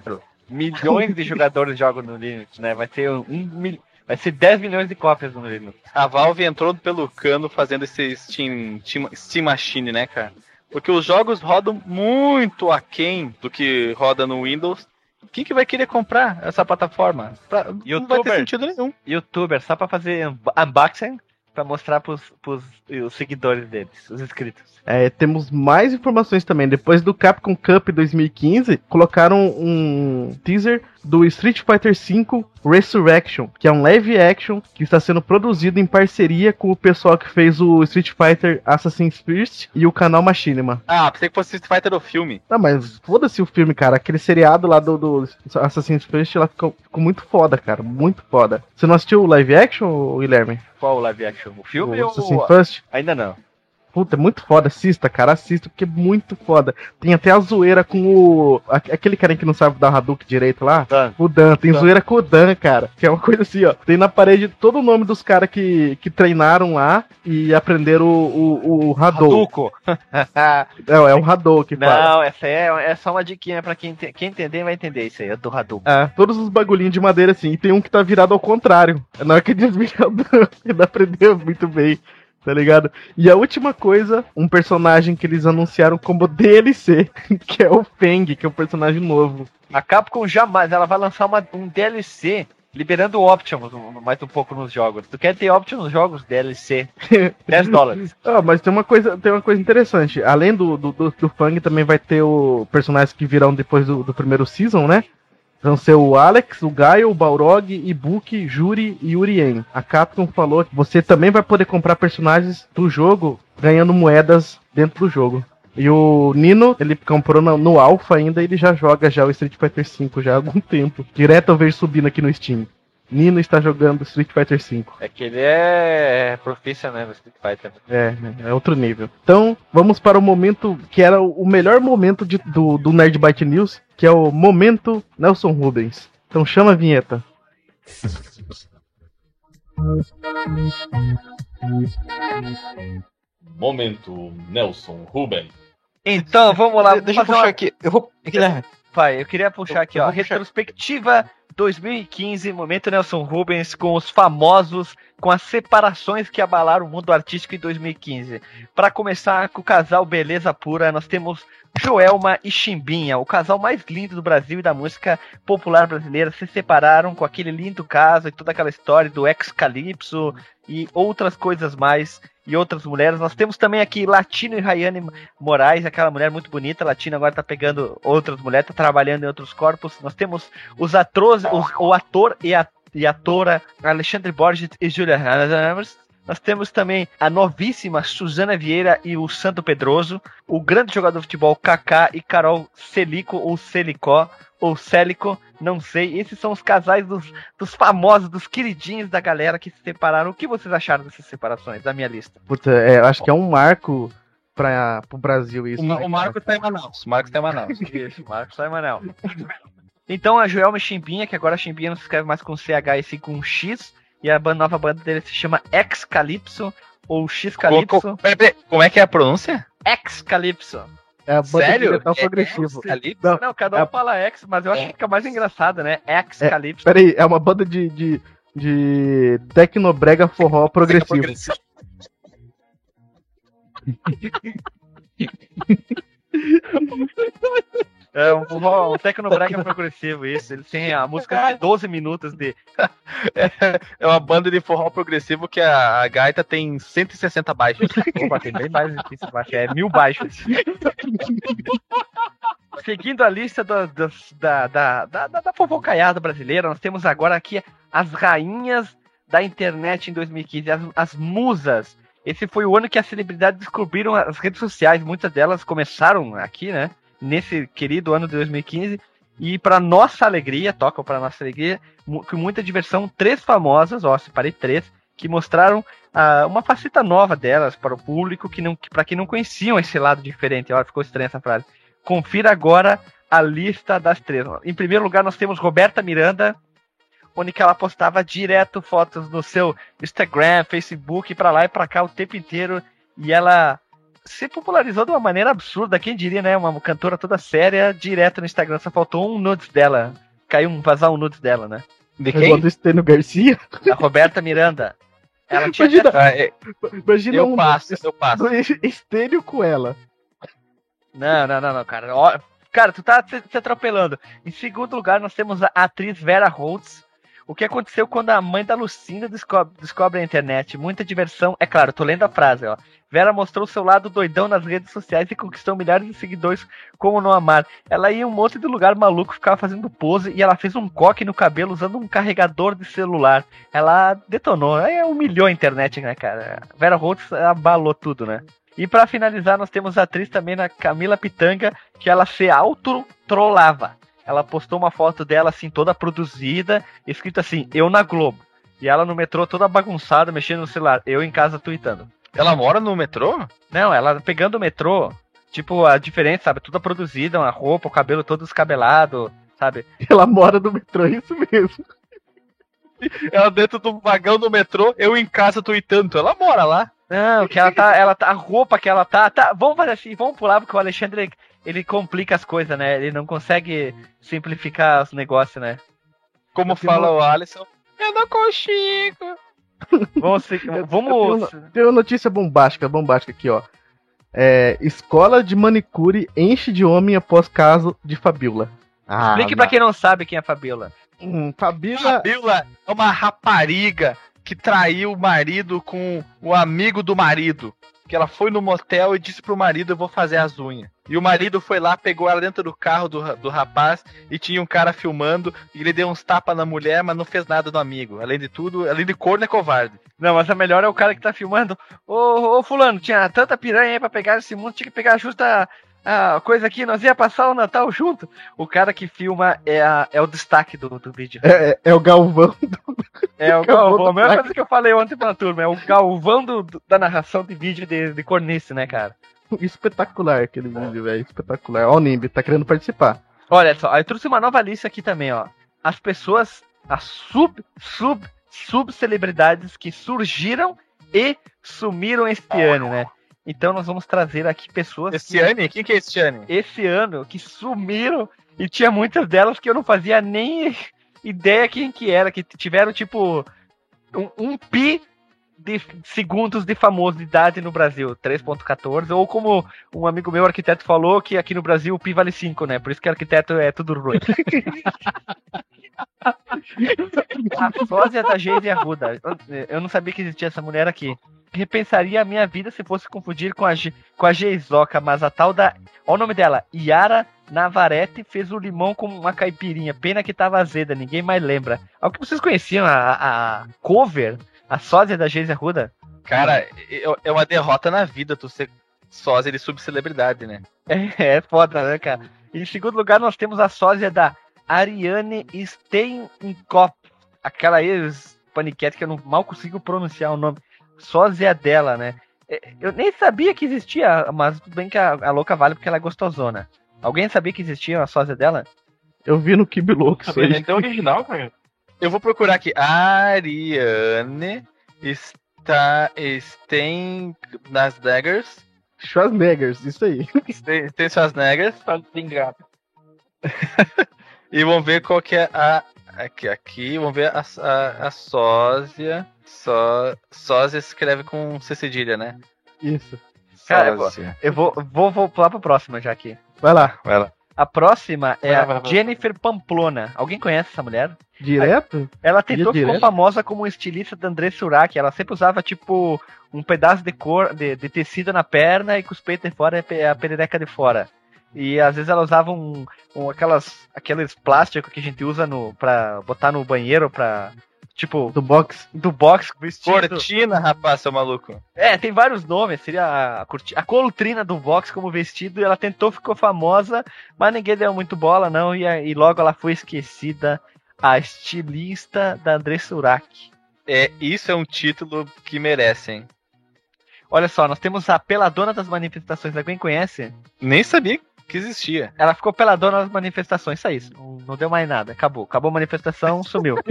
Milhões de jogadores jogam no Linux, né? Vai ter um, mil... Vai ser 10 milhões de cópias no Linux. A Valve entrou pelo cano fazendo esse Steam, Steam, Steam Machine, né, cara? Porque os jogos rodam muito aquém do que roda no Windows. Quem que vai querer comprar essa plataforma? Pra- não vai ter sentido nenhum. Youtuber, só pra fazer unb- unboxing, pra mostrar pros, pros os seguidores deles, os inscritos. É, temos mais informações também. Depois do Capcom Cup 2015, colocaram um teaser do Street Fighter V Resurrection, que é um live action que está sendo produzido em parceria com o pessoal que fez o Street Fighter Assassin's First e o canal Machinima. Ah, pensei que fosse Street Fighter do filme. Não, mas foda-se o filme, cara. Aquele seriado lá do, do Assassin's First lá ficou, ficou, muito foda, cara. Muito foda. Você não assistiu o live action, Guilherme? Qual o live action? O filme o ou... Assassin's First? Ainda não. Puta, é muito foda. Assista, cara. Assista, porque é muito foda. Tem até a zoeira com o. Aquele cara que não sabe dar Hadouken direito lá. Dan. O Dan. Tem Dan. zoeira com o Dan, cara. Que é uma coisa assim, ó. Tem na parede todo o nome dos caras que, que treinaram lá e aprenderam o, o, o Hadouken. Não, é o Hadouken, não, essa é, é só uma diquinha pra quem, te- quem entender vai entender isso aí, é do Hadouken. É, todos os bagulhinhos de madeira assim. E tem um que tá virado ao contrário. Na hora que desvia o Dan, ele aprendeu muito bem. Tá ligado? E a última coisa, um personagem que eles anunciaram como DLC, que é o Feng, que é um personagem novo. A Capcom jamais, ela vai lançar uma, um DLC liberando options mais um pouco nos jogos. Tu quer ter options nos jogos? DLC. 10 dólares. Ah, mas tem uma coisa, tem uma coisa interessante. Além do, do, do, do Fang, também vai ter o personagens que virão depois do, do primeiro season, né? Ser o Alex, o Gaio, o Balrog, Ibuki, Juri e Urien. A Capcom falou que você também vai poder comprar personagens do jogo ganhando moedas dentro do jogo. E o Nino, ele comprou no, no Alpha ainda ele já joga já o Street Fighter V já há algum tempo. Direto eu vejo subindo aqui no Steam. Nino está jogando Street Fighter V. É que ele é profissional no Street Fighter. É, né, é outro nível. Então, vamos para o momento que era o melhor momento de- do, do Nerd Byte News, que é o momento Nelson Rubens. Então chama a vinheta. Momento Nelson Ruben. Então, vamos lá. De- Deixa eu puxar uma- aqui. Eu vou. Pai, eu queria puxar aqui, Eu ó. puxar. Retrospectiva 2015, momento Nelson Rubens com os famosos, com as separações que abalaram o mundo artístico em 2015. Para começar com o casal Beleza Pura, nós temos Joelma e Chimbinha, o casal mais lindo do Brasil e da música popular brasileira, se separaram com aquele lindo caso e toda aquela história do ex-calypso e outras coisas mais e outras mulheres. Nós temos também aqui Latino e Rayane Moraes, aquela mulher muito bonita, Latino agora tá pegando outras mulheres, tá trabalhando em outros corpos. Nós temos os atores, o ator e a e atora Alexandre Borges e Julia Ramos. Nós temos também a novíssima Suzana Vieira e o Santo Pedroso, o grande jogador de futebol Kaká e Carol Celico ou Celicó ou Célico, não sei. Esses são os casais dos, dos famosos, dos queridinhos da galera que se separaram. O que vocês acharam dessas separações da minha lista? Puta, é, eu acho que é um marco para o Brasil isso. O, né, o cara? Marco tá em Manaus. O Marco tá em Manaus. Isso, Marcos Sai Manel. Então a Joelma Chimbinha, que agora a Chimbinha não se escreve mais com CH e sim com X, e a nova banda dele se chama X Calypso ou X Co- co- Calypso. peraí, peraí, Como é que é a pronúncia? X Calypso. É a banda Sério? de metal É- progressivo. é? Não, Não, cada um é- fala X, mas eu acho que fica mais engraçado, né? X É, Calypso. Pera aí, é uma banda de, de, de tecnobrega forró progressivo. É um, um, um tecnobrega progressivo, isso. Eles têm a música de 12 minutos de. É uma banda de forró progressivo que a, a gaita tem 160 baixos. Opa, tem bem mais difícil baixo, é mil baixos. Seguindo a lista da, da, da, da, da fofocaiada brasileira, nós temos agora aqui as rainhas da internet em 2015, as, as musas. Esse foi o ano que as celebridades descobriram as redes sociais, muitas delas começaram aqui, né? Nesse querido ano de 2015. E para nossa alegria, tocam para nossa alegria, com muita diversão, três famosas, ó, separei três, que mostraram ah, uma faceta nova delas para o público, que não, que, para quem não conheciam esse lado diferente. Olha, ficou estranha essa frase. Confira agora a lista das três. Em primeiro lugar, nós temos Roberta Miranda, onde ela postava direto fotos no seu Instagram, Facebook, para lá e para cá o tempo inteiro. E ela se popularizou de uma maneira absurda. Quem diria, né? Uma cantora toda séria, direto no Instagram. Só faltou um nudes dela. Caiu um, vazar um nudes dela, né? De É igual do Estênio Garcia. A Roberta Miranda. Ela tinha Imagina, Ah, é, imagina eu um passo, eu passo. Estênio com ela. Não, não, não, não, cara. Ó, cara, tu tá se, se atropelando. Em segundo lugar, nós temos a atriz Vera Holtz, O que aconteceu quando a mãe da Lucinda descobre, descobre a internet? Muita diversão. É claro, tô lendo a frase, ó. Vera mostrou seu lado doidão nas redes sociais e conquistou milhares de seguidores como não amar. Ela ia em um monte de lugar maluco, ficava fazendo pose e ela fez um coque no cabelo usando um carregador de celular. Ela detonou, aí humilhou a internet, né, cara? Vera Holtz abalou tudo, né? E para finalizar, nós temos a atriz também, a Camila Pitanga, que ela se auto-trollava. Ela postou uma foto dela assim, toda produzida, escrito assim, eu na Globo. E ela no metrô toda bagunçada, mexendo no celular. Eu em casa tweetando. Ela mora no metrô? Não, ela pegando o metrô, tipo, a diferença, sabe? Tudo produzida, a roupa, o cabelo todo descabelado, sabe? Ela mora no metrô, é isso mesmo. Ela dentro do vagão do metrô, eu em casa tweetando. Ela mora lá. Não, que ela tá, ela tá, a roupa que ela tá, tá, vamos fazer assim, vamos pular porque o Alexandre ele complica as coisas, né? Ele não consegue simplificar os negócios, né? Como fala o Alisson, eu não consigo. Vamos, vamos. Tem uma notícia bombástica, bombástica aqui, ó. É, escola de manicure enche de homem após caso de Fabiola. Ah, Explique para quem não sabe quem é Fabiola. Hum, Fabiola... Fabiola é uma rapariga que traiu o marido com o amigo do marido que ela foi no motel e disse pro marido: Eu vou fazer as unhas. E o marido foi lá, pegou ela dentro do carro do, do rapaz e tinha um cara filmando. E ele deu uns tapas na mulher, mas não fez nada no amigo. Além de tudo, além de corno, é covarde. Não, mas a melhor é o cara que tá filmando. Ô, ô Fulano, tinha tanta piranha aí pra pegar esse mundo, tinha que pegar justa a coisa aqui, nós ia passar o Natal junto. O cara que filma é, a, é o destaque do, do vídeo. É, é, é o Galvão. Do... É o Galvão, a mesma coisa que eu falei ontem pra turma, é o Galvão do, do, da narração de vídeo de, de cornice, né, cara? Espetacular aquele vídeo, velho, espetacular. Ó o Nimbi, tá querendo participar. Olha só, eu trouxe uma nova lista aqui também, ó. As pessoas, as sub, sub, sub celebridades que surgiram e sumiram este ano, né? Então nós vamos trazer aqui pessoas. Esse que, ano? Quem que é esse ano? Esse ano, que sumiram e tinha muitas delas que eu não fazia nem ideia quem que era, que tiveram tipo um, um pi de segundos de famosidade no Brasil, 3.14, ou como um amigo meu arquiteto falou, que aqui no Brasil o pi vale 5, né? Por isso que arquiteto é tudo ruim. a sósia da Geise Arruda. Eu não sabia que existia essa mulher aqui repensaria a minha vida se fosse confundir com a, com a Geizoca, mas a tal da. Olha o nome dela, Yara Navarrete fez o limão com uma caipirinha. Pena que tava azeda, ninguém mais lembra. Algo que vocês conheciam, a, a cover, a sósia da Geise Arruda? Cara, é, é uma derrota na vida tu ser sósia de subcelebridade, né? É, é foda, né, cara? Em segundo lugar, nós temos a sósia da Ariane Steinkopf, aquela ex-paniquete que eu não mal consigo pronunciar o nome sósia dela, né? É, eu nem sabia que existia, mas tudo bem que a, a louca vale porque ela é gostosona. Alguém sabia que existia a sósia dela? Eu vi no Kibi Louco. É tão original, cara. Eu vou procurar aqui. Ariane está, tem nas daggers. Schwarzeneggers, isso aí. Tem, tem Schwarzeneggers. e vamos ver qual que é a. Aqui, aqui, vamos ver a, a, a sósia. Só, sósia escreve com C cedilha, né? Isso. Cara, eu, vou, eu vou, vou, vou pular pra próxima já aqui. Vai lá, vai lá. A próxima é vai, vai, a Jennifer Pamplona. Alguém conhece essa mulher? Direto? Ela tentou ficar famosa como estilista da André Surak. Ela sempre usava, tipo, um pedaço de cor, de, de tecido na perna e com os peitos de fora e a perereca de fora. E às vezes ela usava um, um aquelas, aqueles plásticos que a gente usa no, pra botar no banheiro pra Tipo, do box. Do box vestido. Cortina, rapaz, seu maluco. É, tem vários nomes. Seria a, a colutrina do box como vestido. E ela tentou, ficou famosa, mas ninguém deu muito bola, não. E, e logo ela foi esquecida. A estilista da André Surak. É, isso é um título que merecem. Olha só, nós temos a Peladona das Manifestações. Alguém conhece? Nem sabia que existia. Ela ficou peladona nas manifestações, só isso. Não, não deu mais nada. Acabou. Acabou a manifestação, sumiu.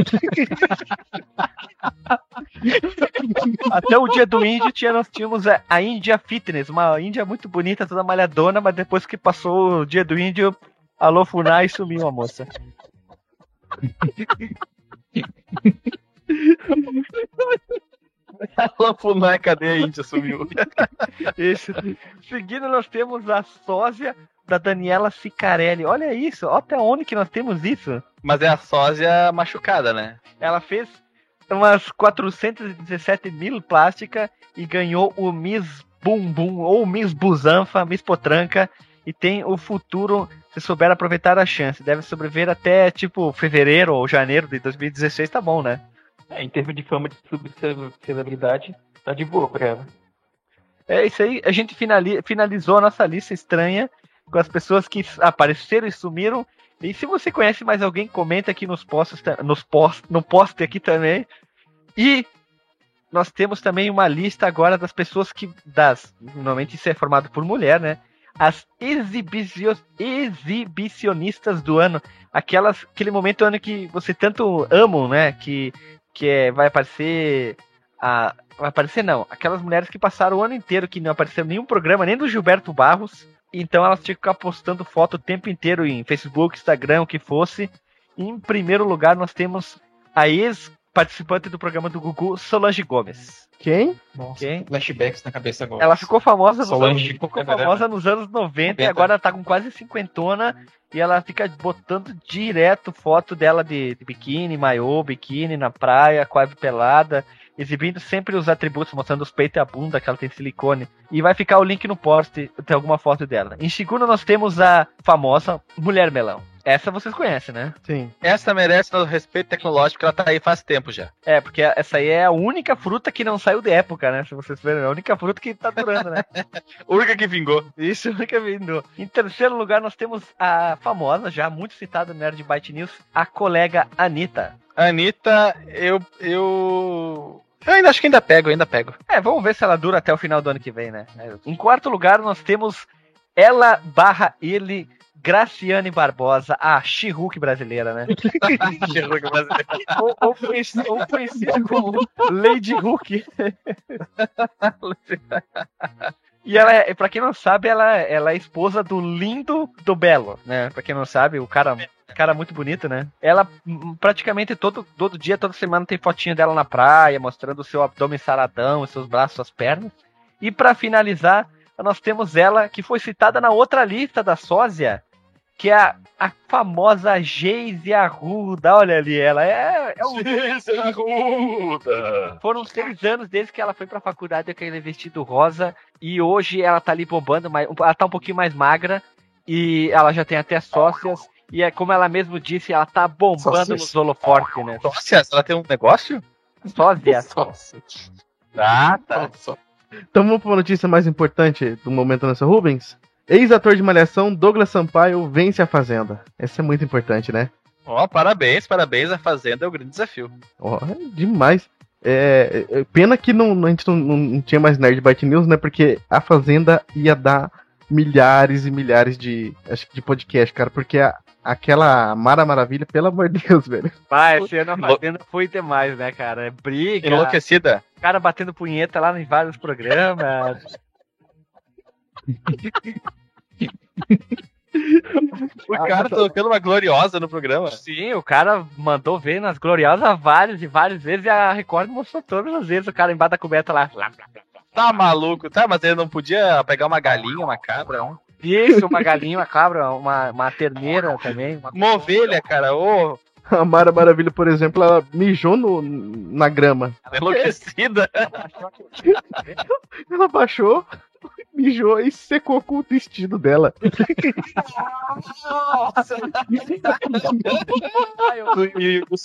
Até o dia do índio tinha, nós tínhamos a Índia Fitness, uma Índia muito bonita, toda malhadona, mas depois que passou o dia do índio, alô Funai sumiu a moça. Alô Funai, cadê a Índia? Sumiu. Isso. Seguindo, nós temos a sósia da Daniela Sicarelli. Olha isso, ó, até onde que nós temos isso? Mas é a sósia machucada, né? Ela fez umas 417 mil plástica e ganhou o Miss Bumbum ou Miss Busanfa, Miss Potranca e tem o futuro se souber aproveitar a chance. Deve sobreviver até tipo fevereiro ou janeiro de 2016, tá bom, né? É, em termos de fama de celebridade, tá de boa pra ela. É isso aí, a gente finali finalizou a nossa lista estranha com as pessoas que apareceram e sumiram. E se você conhece mais alguém, comenta aqui nos posts, nos post, no post aqui também. E nós temos também uma lista agora das pessoas que das normalmente isso é formado por mulher, né? As exibicio, exibicionistas do ano, aquelas aquele momento do ano que você tanto amam, né? Que que é, vai aparecer a vai aparecer não, aquelas mulheres que passaram o ano inteiro que não apareceram nenhum programa nem do Gilberto Barros, então elas tinham que ficar postando foto o tempo inteiro em Facebook, Instagram, o que fosse. E em primeiro lugar nós temos a ex participante do programa do Gugu, Solange Gomes. Quem? Nossa, Quem? flashbacks na cabeça agora. Ela ficou famosa nos, anos, ficou famosa nos anos 90, 90. e agora tá com quase cinquentona e ela fica botando direto foto dela de, de biquíni, maiô, biquíni na praia, quase pelada, exibindo sempre os atributos, mostrando os peitos e a bunda que ela tem silicone. E vai ficar o link no post, tem alguma foto dela. Em segundo nós temos a famosa Mulher Melão. Essa vocês conhecem, né? Sim. Essa merece o respeito tecnológico, porque ela tá aí faz tempo já. É, porque essa aí é a única fruta que não saiu de época, né? Se vocês verem, é a única fruta que tá durando, né? Única que vingou. Isso, a única vindo. Em terceiro lugar, nós temos a famosa, já muito citada no Nerd Byte News, a colega Anitta. Anitta, eu. eu. Eu ainda acho que ainda pego, ainda pego. É, vamos ver se ela dura até o final do ano que vem, né? Em quarto lugar, nós temos ela barra ele, Graciane Barbosa, a She-Hulk brasileira, né? ou, ou, conhecida, ou conhecida como Lady Hulk. E ela é, pra quem não sabe, ela, ela é esposa do lindo do Belo, né? Pra quem não sabe, o cara, cara muito bonito, né? Ela hum, praticamente todo, todo dia, toda semana tem fotinha dela na praia, mostrando o seu abdômen saradão, os seus braços, suas pernas. E pra finalizar, nós temos ela que foi citada na outra lista da sósia, que é a, a famosa Geise Arruda. Olha ali, ela é, é um Arruda. foram seis anos desde que ela foi pra faculdade com aquele vestido rosa. E hoje ela tá ali bombando, mas ela tá um pouquinho mais magra. E ela já tem até sócias. E é como ela mesmo disse, ela tá bombando Sócias? nos holofortes, né? Nossa, ela tem um negócio? Sócia. Nossa. Ah, tá. Então vamos para a notícia mais importante do momento nessa Rubens. Ex-ator de Malhação, Douglas Sampaio, vence a Fazenda. Essa é muito importante, né? Ó, parabéns, parabéns. A Fazenda é o grande desafio. Ó, é demais. É, é, pena que não, a gente não, não tinha mais Nerd Byte News, né? Porque a Fazenda ia dar milhares e milhares de, acho que de podcast, cara. Porque a- aquela Mara Maravilha, pelo amor de Deus, velho. Vai, esse ano a Fazenda foi demais, né, cara? É briga, Enlouquecida. cara batendo punheta lá em vários programas. O cara tocando uma gloriosa no programa. Sim, o cara mandou ver nas gloriosas várias e várias vezes e a Record mostrou todas as vezes o cara embaixo da coberta lá. Tá maluco, tá? Mas ele não podia pegar uma galinha, uma cabra, um... Isso, uma galinha, uma cabra, uma, uma terneira também. Uma... uma ovelha, cara. Ô, A Mara Maravilha, por exemplo, ela mijou no, na grama. enlouquecida. Ela baixou, mijou e secou com o vestido dela. Ah, eu- E o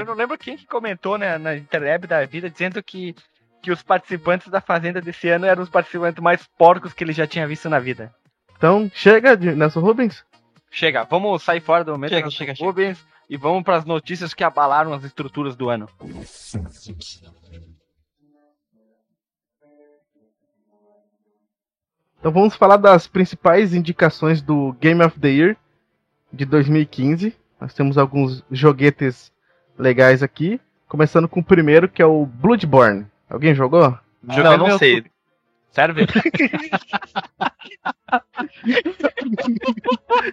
eu, não lembro quem que comentou né, na internet da vida dizendo que, que os participantes da Fazenda desse ano eram os participantes mais porcos que ele já tinha visto na vida. Então, chega de Nelson Rubens. Chega, vamos sair fora do momento Chega, chega, chega. Rubens e vamos para as notícias que abalaram as estruturas do ano. Então vamos falar das principais indicações do Game of the Year de 2015. Nós temos alguns joguetes legais aqui. Começando com o primeiro, que é o Bloodborne. Alguém jogou? Não, não sei. Serve?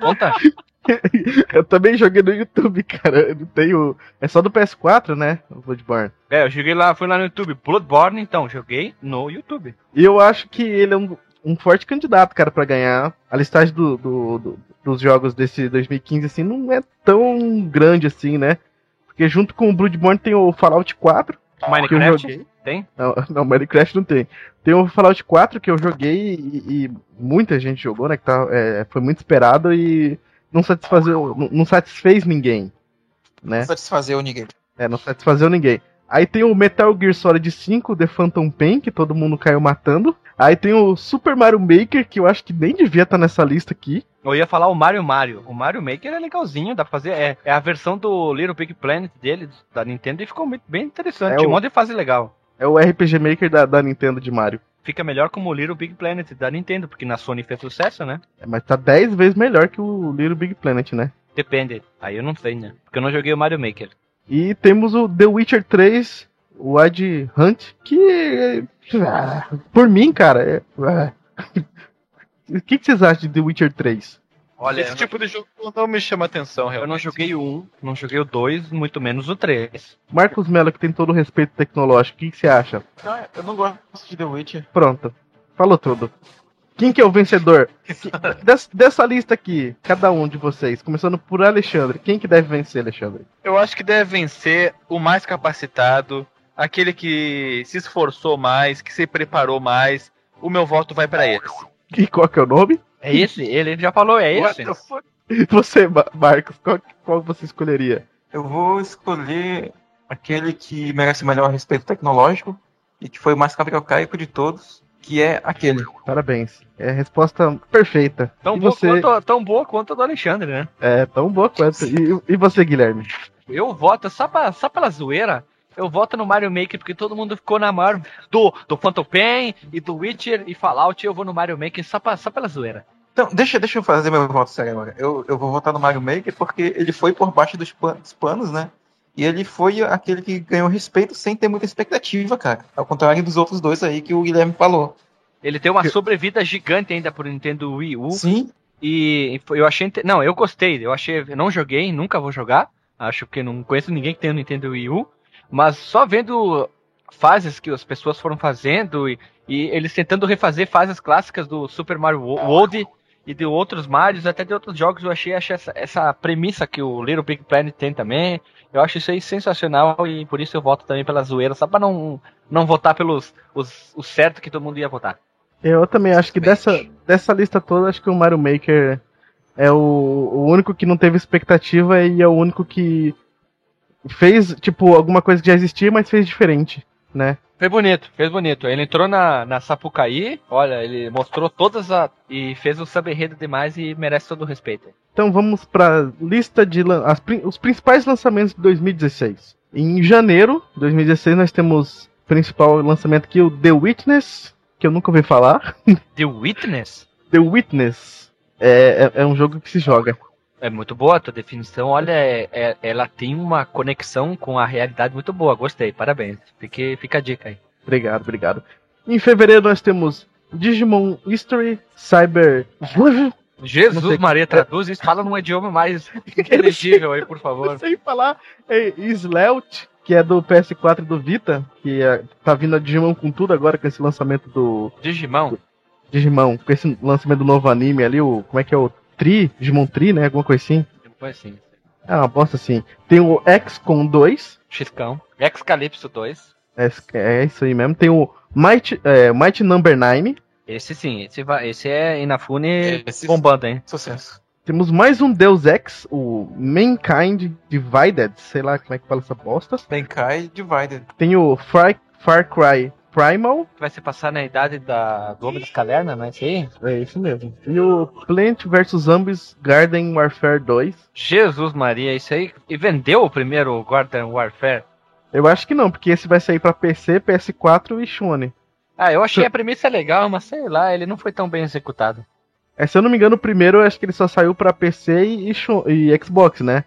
Conta. Eu também joguei no YouTube, cara. Eu não tenho. É só do PS4, né? O Bloodborne. É, eu joguei lá, fui lá no YouTube, Bloodborne, então, joguei no YouTube. E eu acho que ele é um. Um forte candidato, cara, pra ganhar. A listagem do, do- do- dos jogos desse 2015, assim, não é tão grande assim, né? Porque junto com o Bloodborne tem o Fallout 4, que eu Minecraft? joguei. Tem? Não, não, Minecraft não tem. Tem o Fallout 4 que eu joguei e, e muita gente jogou, né? Que tá, é, foi muito esperado e não, satisfazeu, não, não satisfez ninguém, né? Satisfazer o ninguém. É, não satisfazeu ninguém. Aí tem o Metal Gear Solid 5, The Phantom Pain, que todo mundo caiu matando. Aí tem o Super Mario Maker, que eu acho que nem devia estar nessa lista aqui. Eu ia falar o Mario Mario. O Mario Maker é legalzinho, dá pra fazer. É, é a versão do Little Big Planet dele, da Nintendo, e ficou muito, bem interessante. É Tinha um monte de fase legal. É o RPG Maker da, da Nintendo de Mario. Fica melhor como o Little Big Planet da Nintendo, porque na Sony fez sucesso, né? É, Mas tá 10 vezes melhor que o Little Big Planet, né? Depende. Aí eu não sei, né? Porque eu não joguei o Mario Maker. E temos o The Witcher 3, o Wild Hunt, que. Ah, Por mim, cara. é- ah. O que, que vocês acham de The Witcher 3? Olha, Esse tipo de jogo não me chama atenção, eu realmente. não joguei o 1, não joguei o 2, muito menos o 3. Marcos Mello, que tem todo o respeito tecnológico, o que, que você acha? Não, eu não gosto de The Witcher. Pronto. Falou tudo. Quem que é o vencedor? Des- dessa lista aqui, cada um de vocês, começando por Alexandre. Quem que deve vencer, Alexandre? Eu acho que deve vencer o mais capacitado, aquele que se esforçou mais, que se preparou mais. O meu voto vai pra esse. E qual que é o nome? É esse? Ele já falou, é esse? E você, Ma- Marcos, qual, qual você escolheria? Eu vou escolher aquele que merece o melhor respeito tecnológico e que foi o mais cabrocaico de todos, que é aquele. Parabéns. É a resposta perfeita. Tão e boa, você? quanto, tão boa quanto a do Alexandre, né? É, tão boa quanto. E, e você, Guilherme? Eu voto, só, pra, só pela zoeira, eu voto no Mario Maker, porque todo mundo ficou na maior do, do Phantom Pain e do Witcher e Fallout, eu vou no Mario Maker só, pra, só pela zoeira. Então, deixa, deixa eu fazer meu voto sério agora. Eu, eu vou votar no Mario Maker porque ele foi por baixo dos, pan- dos panos, né? E ele foi aquele que ganhou respeito sem ter muita expectativa, cara. Ao contrário dos outros dois aí que o Guilherme falou. Ele tem uma sobrevida gigante ainda pro Nintendo Wii U. Sim, E eu achei. Não, eu gostei. Eu achei. Eu não joguei, nunca vou jogar. Acho que não conheço ninguém que tenha o Nintendo Wii U. Mas só vendo fases que as pessoas foram fazendo e, e eles tentando refazer fases clássicas do Super Mario Wo- World e de outros Marios, até de outros jogos, eu achei, achei essa, essa premissa que o Little Big Planet tem também. Eu acho isso aí sensacional e por isso eu voto também pela zoeira, só pra não, não votar pelos os, o certo que todo mundo ia votar. Eu também acho que dessa, dessa lista toda, acho que o Mario Maker é o, o único que não teve expectativa e é o único que fez, tipo, alguma coisa que já existia, mas fez diferente, né? Fez bonito, fez bonito. Ele entrou na, na Sapucaí, olha, ele mostrou todas a. e fez o sub-enredo demais e merece todo o respeito. Então vamos pra lista de as os principais lançamentos de 2016. Em janeiro de 2016 nós temos o principal lançamento aqui, o The Witness, que eu nunca ouvi falar. The Witness? The Witness é, é, é um jogo que se joga. É muito boa a tua definição. Olha, é- é- ela tem uma conexão com a realidade muito boa. Gostei, parabéns. Fique, fica a dica aí. Obrigado, obrigado. Em fevereiro nós temos Digimon History, Cyber. Jesus Maria, traduz isso, fala num idioma mais inteligível aí, por favor. sei falar. É Sleut, que é do PS4 e do Vita, que é- tá vindo a Digimon com tudo agora com esse lançamento do Digimon? Digimon, com esse lançamento do novo anime ali, o. Como é que é o Tri? Digimon Tri, né? Alguma coisa assim. Foi assim. É uma bosta assim. Tem o XCOM 2. Xcão. Excalipso 2. É, é isso aí mesmo. Tem o Might, é, Might Number 9. Esse sim, esse, vai, esse é Inafune Esse- bombando, hein? sucesso. Temos mais um Deus Ex, o Mankind Divided, sei lá como é que fala essa bosta. Benkai Divided. Tem o Far, Far Cry Primal, Vai se passar na idade da, do Homem das Cavernas, não é isso aí? é isso mesmo. E o Plant vs Zombies Garden Warfare 2. Jesus Maria, isso aí. E vendeu o primeiro Garden Warfare? Eu acho que não, porque esse vai sair pra PC, PS4 e Sony. Ah, eu achei a premissa legal, mas sei lá, ele não foi tão bem executado. É, se eu não me engano, o primeiro eu acho que ele só saiu pra PC e, e e Xbox, né?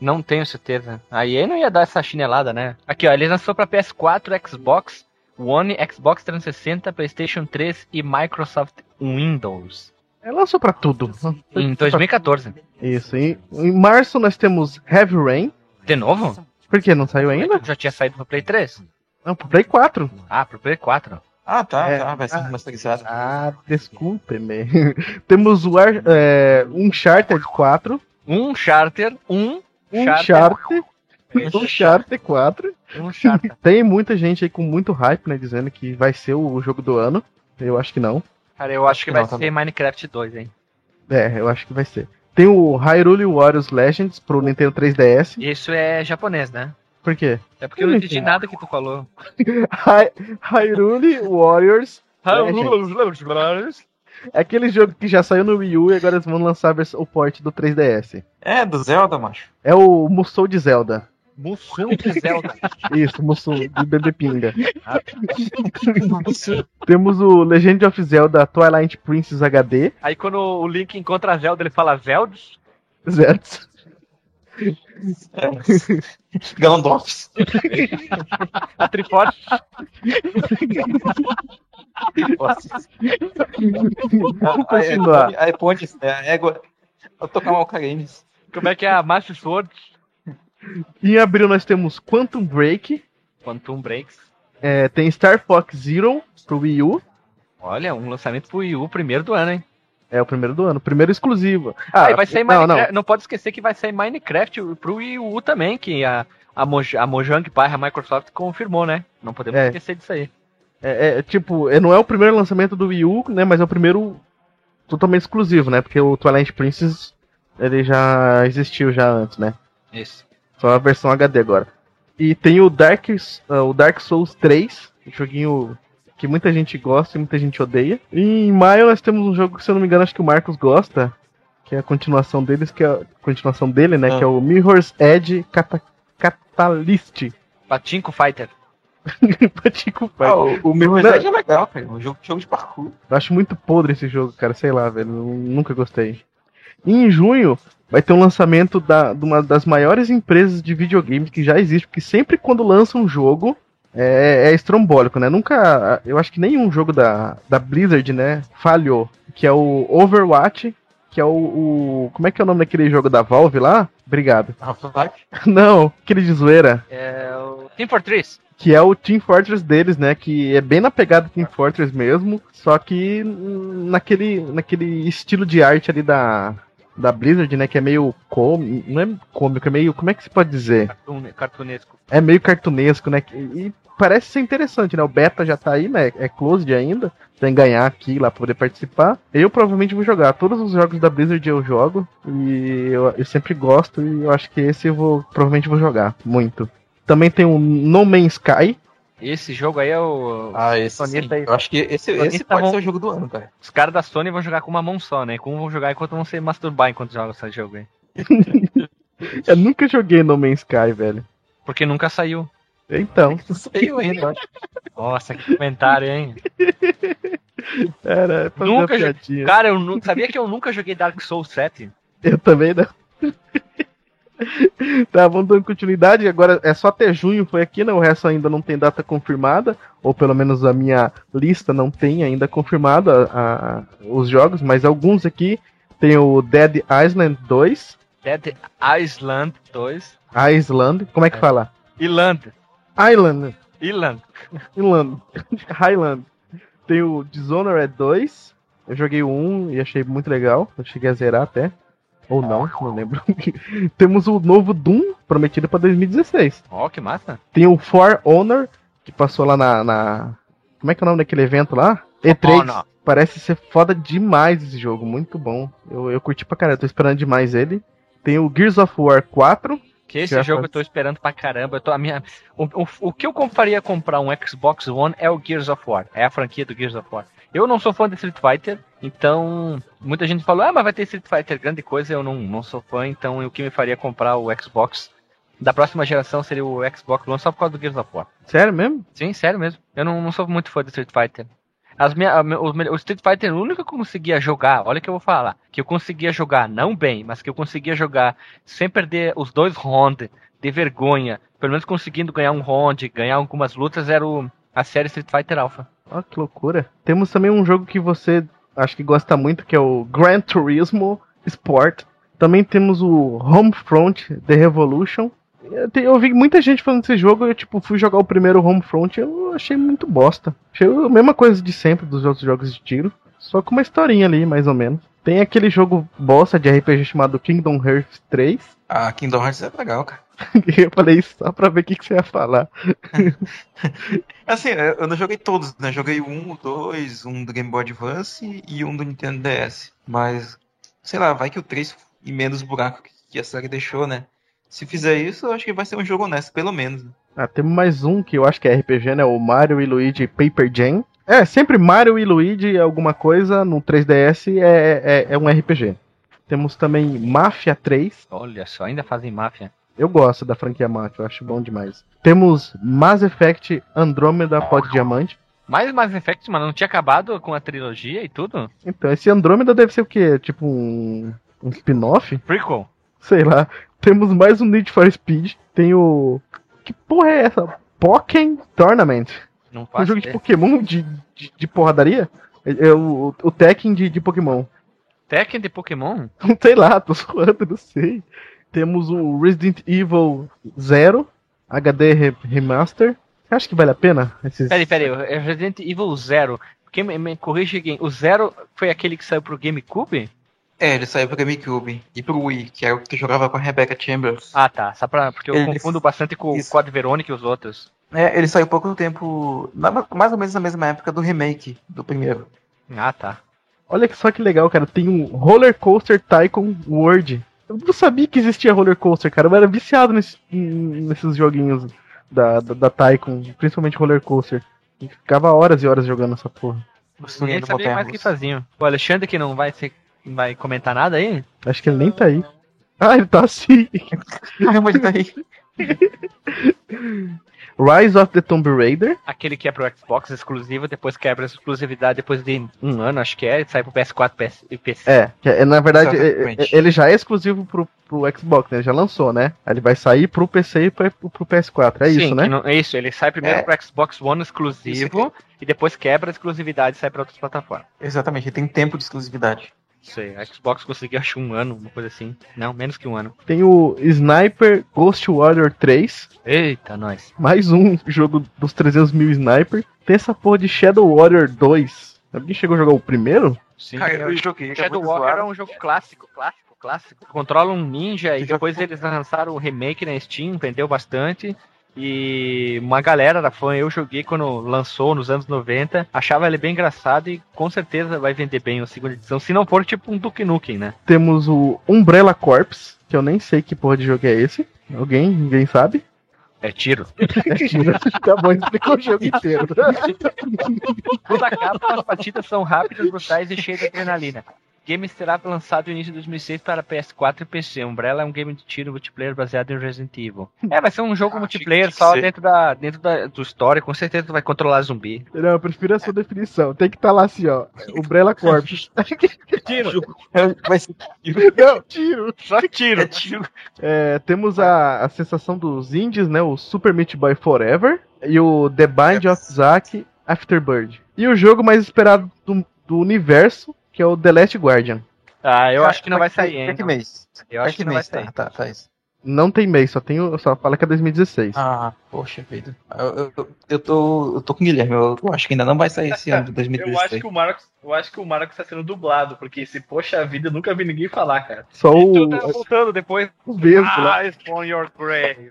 Não tenho certeza. Aí ele não ia dar essa chinelada, né? Aqui, ó, ele lançou pra PS4, Xbox One, Xbox 360, PlayStation 3 e Microsoft Windows. É, lançou pra tudo. Em 2014. Isso. Em, em março nós temos Heavy Rain. De novo? Por que? Não saiu ainda? Já tinha saído pro Play 3? Não, pro Play 4. Ah, pro Play 4. Ah, tá, É, tá, vai ser ah. remasterizado. Ah, desculpe-me. Temos o Ar, é, Uncharted 4, Um charter, um Uncharted, Uncharted 4. um charter. Tem muita gente aí com muito hype, né, dizendo que vai ser o jogo do ano. Eu acho que não. Cara, eu acho que vai Não, tá ser Minecraft 2, hein? É, eu acho que vai ser. Tem o Hyrule Warriors Legends pro Nintendo 3DS. Isso é japonês, né? Por quê? É porque eu não entendi nada que tu falou. Hy- Hyrule Warriors Legends. É aquele jogo que já saiu no Wii U e agora eles vão lançar o port do 3DS. É, do Zelda, macho. É o Musou de Zelda. Mussum de Zelda. Isso, Musou de Bebê Pinga. Temos o Legend of Zelda Twilight Princess HD. Aí quando o Link encontra a Zelda, ele fala Zeldas. Zelda. Ganondorf. A Triforce. Vamos continuar. Aí ponte, é, a égua. Vou tocar mal. Como é que é a Master Sword? Em abril nós temos Quantum Break. Quantum Breaks. É, tem Star Fox Zero pro Wii U. Olha, um lançamento pro Wii U, primeiro do ano, hein? É o primeiro do ano, primeiro exclusivo. Ah, e vai sair não, Minecraft. não. Não. pode esquecer que vai sair Minecraft pro Wii U também, que a, a, Moj a Mojang barra Microsoft confirmou, né? Não podemos É. esquecer disso aí. É, é, tipo, é, não é o primeiro lançamento do Wii U, né? Mas é o primeiro totalmente exclusivo, né? Porque o Twilight Princess ele já existiu já antes, né? Isso. Só a versão HD agora. E tem o Dark, ah, o Dark Souls 3, joguinho que muita gente gosta e muita gente odeia. E em maio nós temos um jogo que, se eu não me engano, acho que o Marcos gosta, que é a continuação deles, que é a continuação dele, né? Ah. Que é o Mirror's Edge Cata Catalyst. Patinco Fighter. Patico Ah, Pai. o, o meu Não. Resident é legal, cara. Um jogo, jogo de parkour. Eu acho muito podre esse jogo, cara. Sei lá, velho. Nunca gostei. E em junho vai ter um lançamento da, de uma das maiores empresas de videogames que já existe, porque sempre quando lança um jogo é, é estrombólico, né? Nunca. Eu acho que nenhum jogo da, da Blizzard, né, falhou. Que é o Overwatch, que é o, o- Como é que é o nome daquele jogo da Valve lá? Obrigado. Half-Life. Não, aquele de zoeira. É o Team Fortress. Que é o Team Fortress deles, né? Que é bem na pegada Team Fortress mesmo, só que naquele, naquele estilo de arte ali da, da Blizzard, né? Que é meio cômico, não é cômico, é meio, como é que se pode dizer? Cartunesco. É meio cartunesco, né? E parece ser interessante, né? O beta já tá aí, né? É closed ainda, tem que ganhar aqui lá pra poder participar. Eu provavelmente vou jogar. Todos os jogos da Blizzard eu jogo e eu, eu sempre gosto e eu acho que esse eu vou provavelmente vou jogar muito. Também tem o No Man's Sky, Esse jogo aí é o. Ah, esse Sony sim. tá- Eu acho que esse, esse pode bom. ser o jogo do ano, cara. Os caras da Sony vão jogar com uma mão só, né? Com um vão jogar enquanto vão se masturbar enquanto jogam esse jogo aí. Eu nunca joguei No Man's Sky, velho. Porque nunca saiu. Então, Não saiu ainda, eu acho. Nossa, que comentário, hein? era fazer Nunca jo-. Cara, eu nu- sabia que eu nunca joguei Dark Souls 7? Eu também não. tá, vamos dando continuidade. Agora é só até junho foi aqui, né? O resto ainda não tem data confirmada. Ou pelo menos a minha lista não tem ainda confirmada a- a- os jogos, mas alguns aqui tem o Dead Island 2. Dead Island 2. Island, como é que fala? Island. Island. Island. Island. Highland. Tem o Dishonored 2. Eu joguei o 1 e achei muito legal. Eu cheguei a zerar até. Ou não, não lembro. Temos o novo Doom, prometido pra 2016. Ó, que massa. Tem o For Honor, que passou lá na, na- Como é que é o nome daquele evento lá? E3. Honor. Parece ser foda demais esse jogo, muito bom. Eu, eu curti pra caralho, tô esperando demais ele. Tem o Gears of War 4. Que esse Já jogo eu tô esperando pra caramba. Eu tô, a minha, o, o, o que eu faria comprar um Xbox One é o Gears of War. É a franquia do Gears of War. Eu não sou fã de Street Fighter, então muita gente falou, ah, mas vai ter Street Fighter, grande coisa. Eu não, não sou fã, então o que me faria comprar o Xbox da próxima geração seria o Xbox One só por causa do Gears of War. Sério mesmo? Sim, sério mesmo. Eu não, não sou muito fã de Street Fighter. As minha, me- o Street Fighter, o único que eu conseguia jogar, olha o que eu vou falar, que eu conseguia jogar, não bem, mas que eu conseguia jogar sem perder os dois rounds de vergonha, pelo menos conseguindo ganhar um round, ganhar algumas lutas, era o, a série Street Fighter Alpha. Ó, que loucura. Temos também um jogo que você acho que gosta muito, que é o Gran Turismo Sport. Também temos o Homefront The Revolution. Eu, ouvi muita gente falando desse jogo, eu tipo, fui jogar o primeiro Homefront eu achei muito bosta. Achei a mesma coisa de sempre dos outros jogos de tiro, só com uma historinha ali, mais ou menos. Tem aquele jogo bosta de RPG chamado Kingdom Hearts 3. Ah, Kingdom Hearts é legal, cara. eu falei isso só pra ver o que, que você ia falar. Assim, eu eu não joguei todos, né? Joguei um, dois, um do Game Boy Advance e um do Nintendo DS. Mas, sei lá, vai que o 3 e menos buraco que- que a série deixou, né? Se fizer isso, eu acho que vai ser um jogo honesto, pelo menos. né? Ah, temos mais um que eu acho que é RPG, né? O Mario e Luigi Paper Jam. É, sempre Mario e Luigi alguma coisa no 3DS é, é, é um RPG. Temos também Mafia 3. Olha só, ainda fazem máfia. Eu gosto da franquia Mafia, eu acho bom demais. Temos Mass Effect Andromeda Pod Diamante. Mais Mass Effect, mano, não tinha acabado com a trilogia e tudo? Então, esse Andromeda deve ser o quê? Tipo um, um spin-off? Prequel. Sei lá. Temos mais um Need for Speed. Tem o. Que porra é essa? Pokémon Tournament. Não Um jogo de ideia. Pokémon de, de, de porradaria? É, é o, o Tekken de, de Pokémon. Tekken de Pokémon? Sei lá, tô zoando, não sei. Temos o Resident Evil Zero HD Re- Remaster. Acha que vale a pena? Esses... Peraí, peraí, é Resident Evil Zero. Quem me, me corrige quem? O Zero foi aquele que saiu pro GameCube? É, ele saiu pro GameCube e pro Wii, que é o que jogava com a Rebecca Chambers. Ah, tá. Só pra, porque eu Ele- confundo bastante com Isso. o Code Verônica e os outros. É, ele saiu pouco tempo, mais ou menos na mesma época do remake do primeiro. Ah, tá. Olha só que legal, cara. Tem um Roller Coaster Tycoon World. Eu não sabia que existia Roller Coaster, cara. Eu era viciado nesse- nesses joguinhos da, da, da Tycoon, principalmente Roller Coaster. E ficava horas e horas jogando essa porra. Você Ninguém sabia mais o que faziam. O Alexandre que não vai, ser, não vai comentar nada aí? Acho que ele nem tá aí. Ah, ele tá assim. Caramba, ele tá aí. Rise of the Tomb Raider. Aquele que é pro Xbox exclusivo, depois quebra a exclusividade depois de um ano, acho que é, e sai pro PS4 PS, e PC. É, é, na verdade, é- ele já é exclusivo pro, pro Xbox, né? Ele já lançou, né? Aí Ele vai sair pro PC e pro, pro PS4. É Sim, isso, né? não- é isso, ele sai primeiro É. pro Xbox One exclusivo e depois quebra a exclusividade e sai pra outras plataformas. Exatamente, ele tem tempo de exclusividade. Aí, a Xbox conseguiu acho um ano, uma coisa assim. Não, menos que um ano. Tem o Sniper Ghost Warrior 3. Eita, nós. Mais um jogo dos 300 mil Sniper. Tem essa porra de Shadow Warrior 2. Alguém chegou a jogar o primeiro? Sim, Cara, é- eu joguei. é Shadow Walker zoado. é um jogo clássico, clássico, clássico. Controla um ninja e depois eles lançaram o remake na Steam, vendeu bastante. E uma galera era fã, eu joguei quando lançou nos anos 90, achava ele bem engraçado e com certeza vai vender bem a segunda edição, se não for tipo um Duke Nukem, né? Temos o Umbrella Corps, que eu nem sei que porra de jogo é esse. Alguém? Ninguém sabe? É tiro. É tiro. tá bom, explicou o jogo inteiro. Toda capa, as partidas são rápidas, brutais e cheias de adrenalina. O game será lançado no início de 2006 para PS4 e PC. Umbrella é um game de tiro multiplayer baseado em Resident Evil. É, vai ser um jogo Ah, multiplayer só ser. dentro da dentro da do story. Com certeza tu vai controlar zumbi. Não, eu prefiro a sua definição. Tem que estar lá assim, ó. Umbrella Corps. Tiro. É, Vai ser Não, tiro. Só tiro. é tiro. É, temos a, a sensação dos indies, né? O Super Meat Boy Forever e o The Bind of Zack Afterbird. E o jogo mais esperado do, do universo, que é o The Last Guardian. Ah, eu acho que não vai sair, hein? Que mês? Eu acho que não vai mês, sair. tá, tá, faz. Não tem mês, só, tem, o- só fala que é 2016. Ah, poxa vida. Eu, eu, eu tô, eu tô com o Guilherme, eu, eu acho que ainda não vai sair esse ano de Eu 2016. acho que o Marcos, eu acho que o Marcos tá sendo dublado, porque esse poxa vida eu nunca vi ninguém falar, cara. Só E o, tu tá voltando depois. o vesgo lá. Eyes on your grave.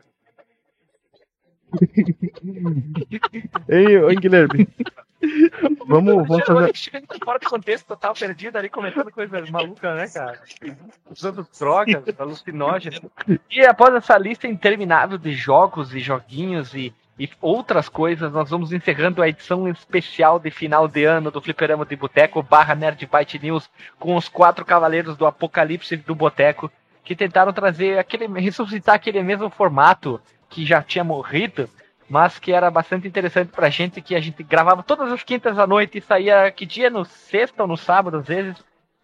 Hein, Guilherme? vamos, vamos fazer. Fora de contexto, total perdido ali comentando coisas malucas, né, cara? Usando drogas, alucinógenas. E após essa lista interminável de jogos e joguinhos e, e outras coisas, nós vamos encerrando a edição especial de final de ano do Fliperama de Boteco barra Nerd Byte News com os quatro cavaleiros do apocalipse do Boteco que tentaram trazer aquele, ressuscitar aquele mesmo formato que já tinha morrido, mas que era bastante interessante pra gente, que a gente gravava todas as quintas à noite e saía que dia no sexta ou no sábado às vezes.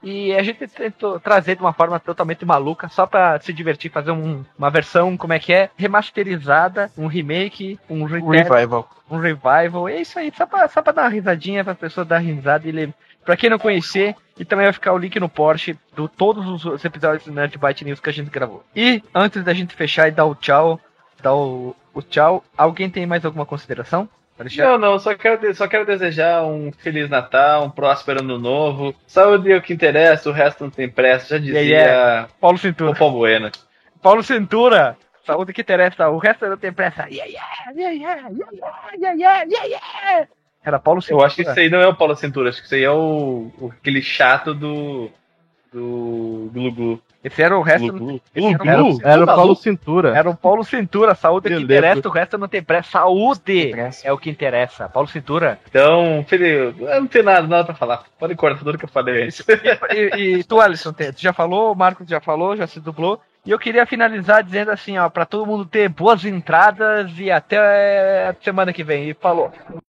E a gente tentou trazer de uma forma totalmente maluca, só pra se divertir, fazer um- uma versão, como é que é, remasterizada, um remake, um repair, Revival. um revival. É isso aí, só pra, só pra dar uma risadinha, pra pessoa dar risada e ler. Pra quem não conhecer, e também vai ficar o link no Porsche do todos os- os episódios do Nerd Byte News que a gente gravou. E antes da gente fechar e dar o tchau, dar o, o tchau. Alguém tem mais alguma consideração? Não, não, só quero, só quero desejar um Feliz Natal, um próspero ano novo. Saúde é o que interessa, o resto não tem pressa, já dizia yeah, yeah. Paulo Cintura. O Paulo Bueno. Paulo Cintura, saúde que interessa, o resto não tem pressa. Yeah, yeah, yeah, yeah, yeah, yeah, yeah, Era Paulo Cintura. Eu acho que isso aí não é o Paulo Cintura, acho que isso aí é o, o aquele chato do. do Glu Glu. Esse era o resto. Glu. esse era o Era, o Paulo Cintura. Era o Paulo Cintura, saúde que Eu interessa, lembro. o resto não tem pressa. Saúde é o que interessa. Paulo Cintura. Então, Felipe, eu não tenho nada, nada pra falar. Pode cortar tudo que eu falei antes. E, e tu, Alisson, tu já falou, o Marcos já falou, já se dublou. E eu queria finalizar dizendo assim, ó, pra todo mundo ter boas entradas e até a semana que vem. E falou.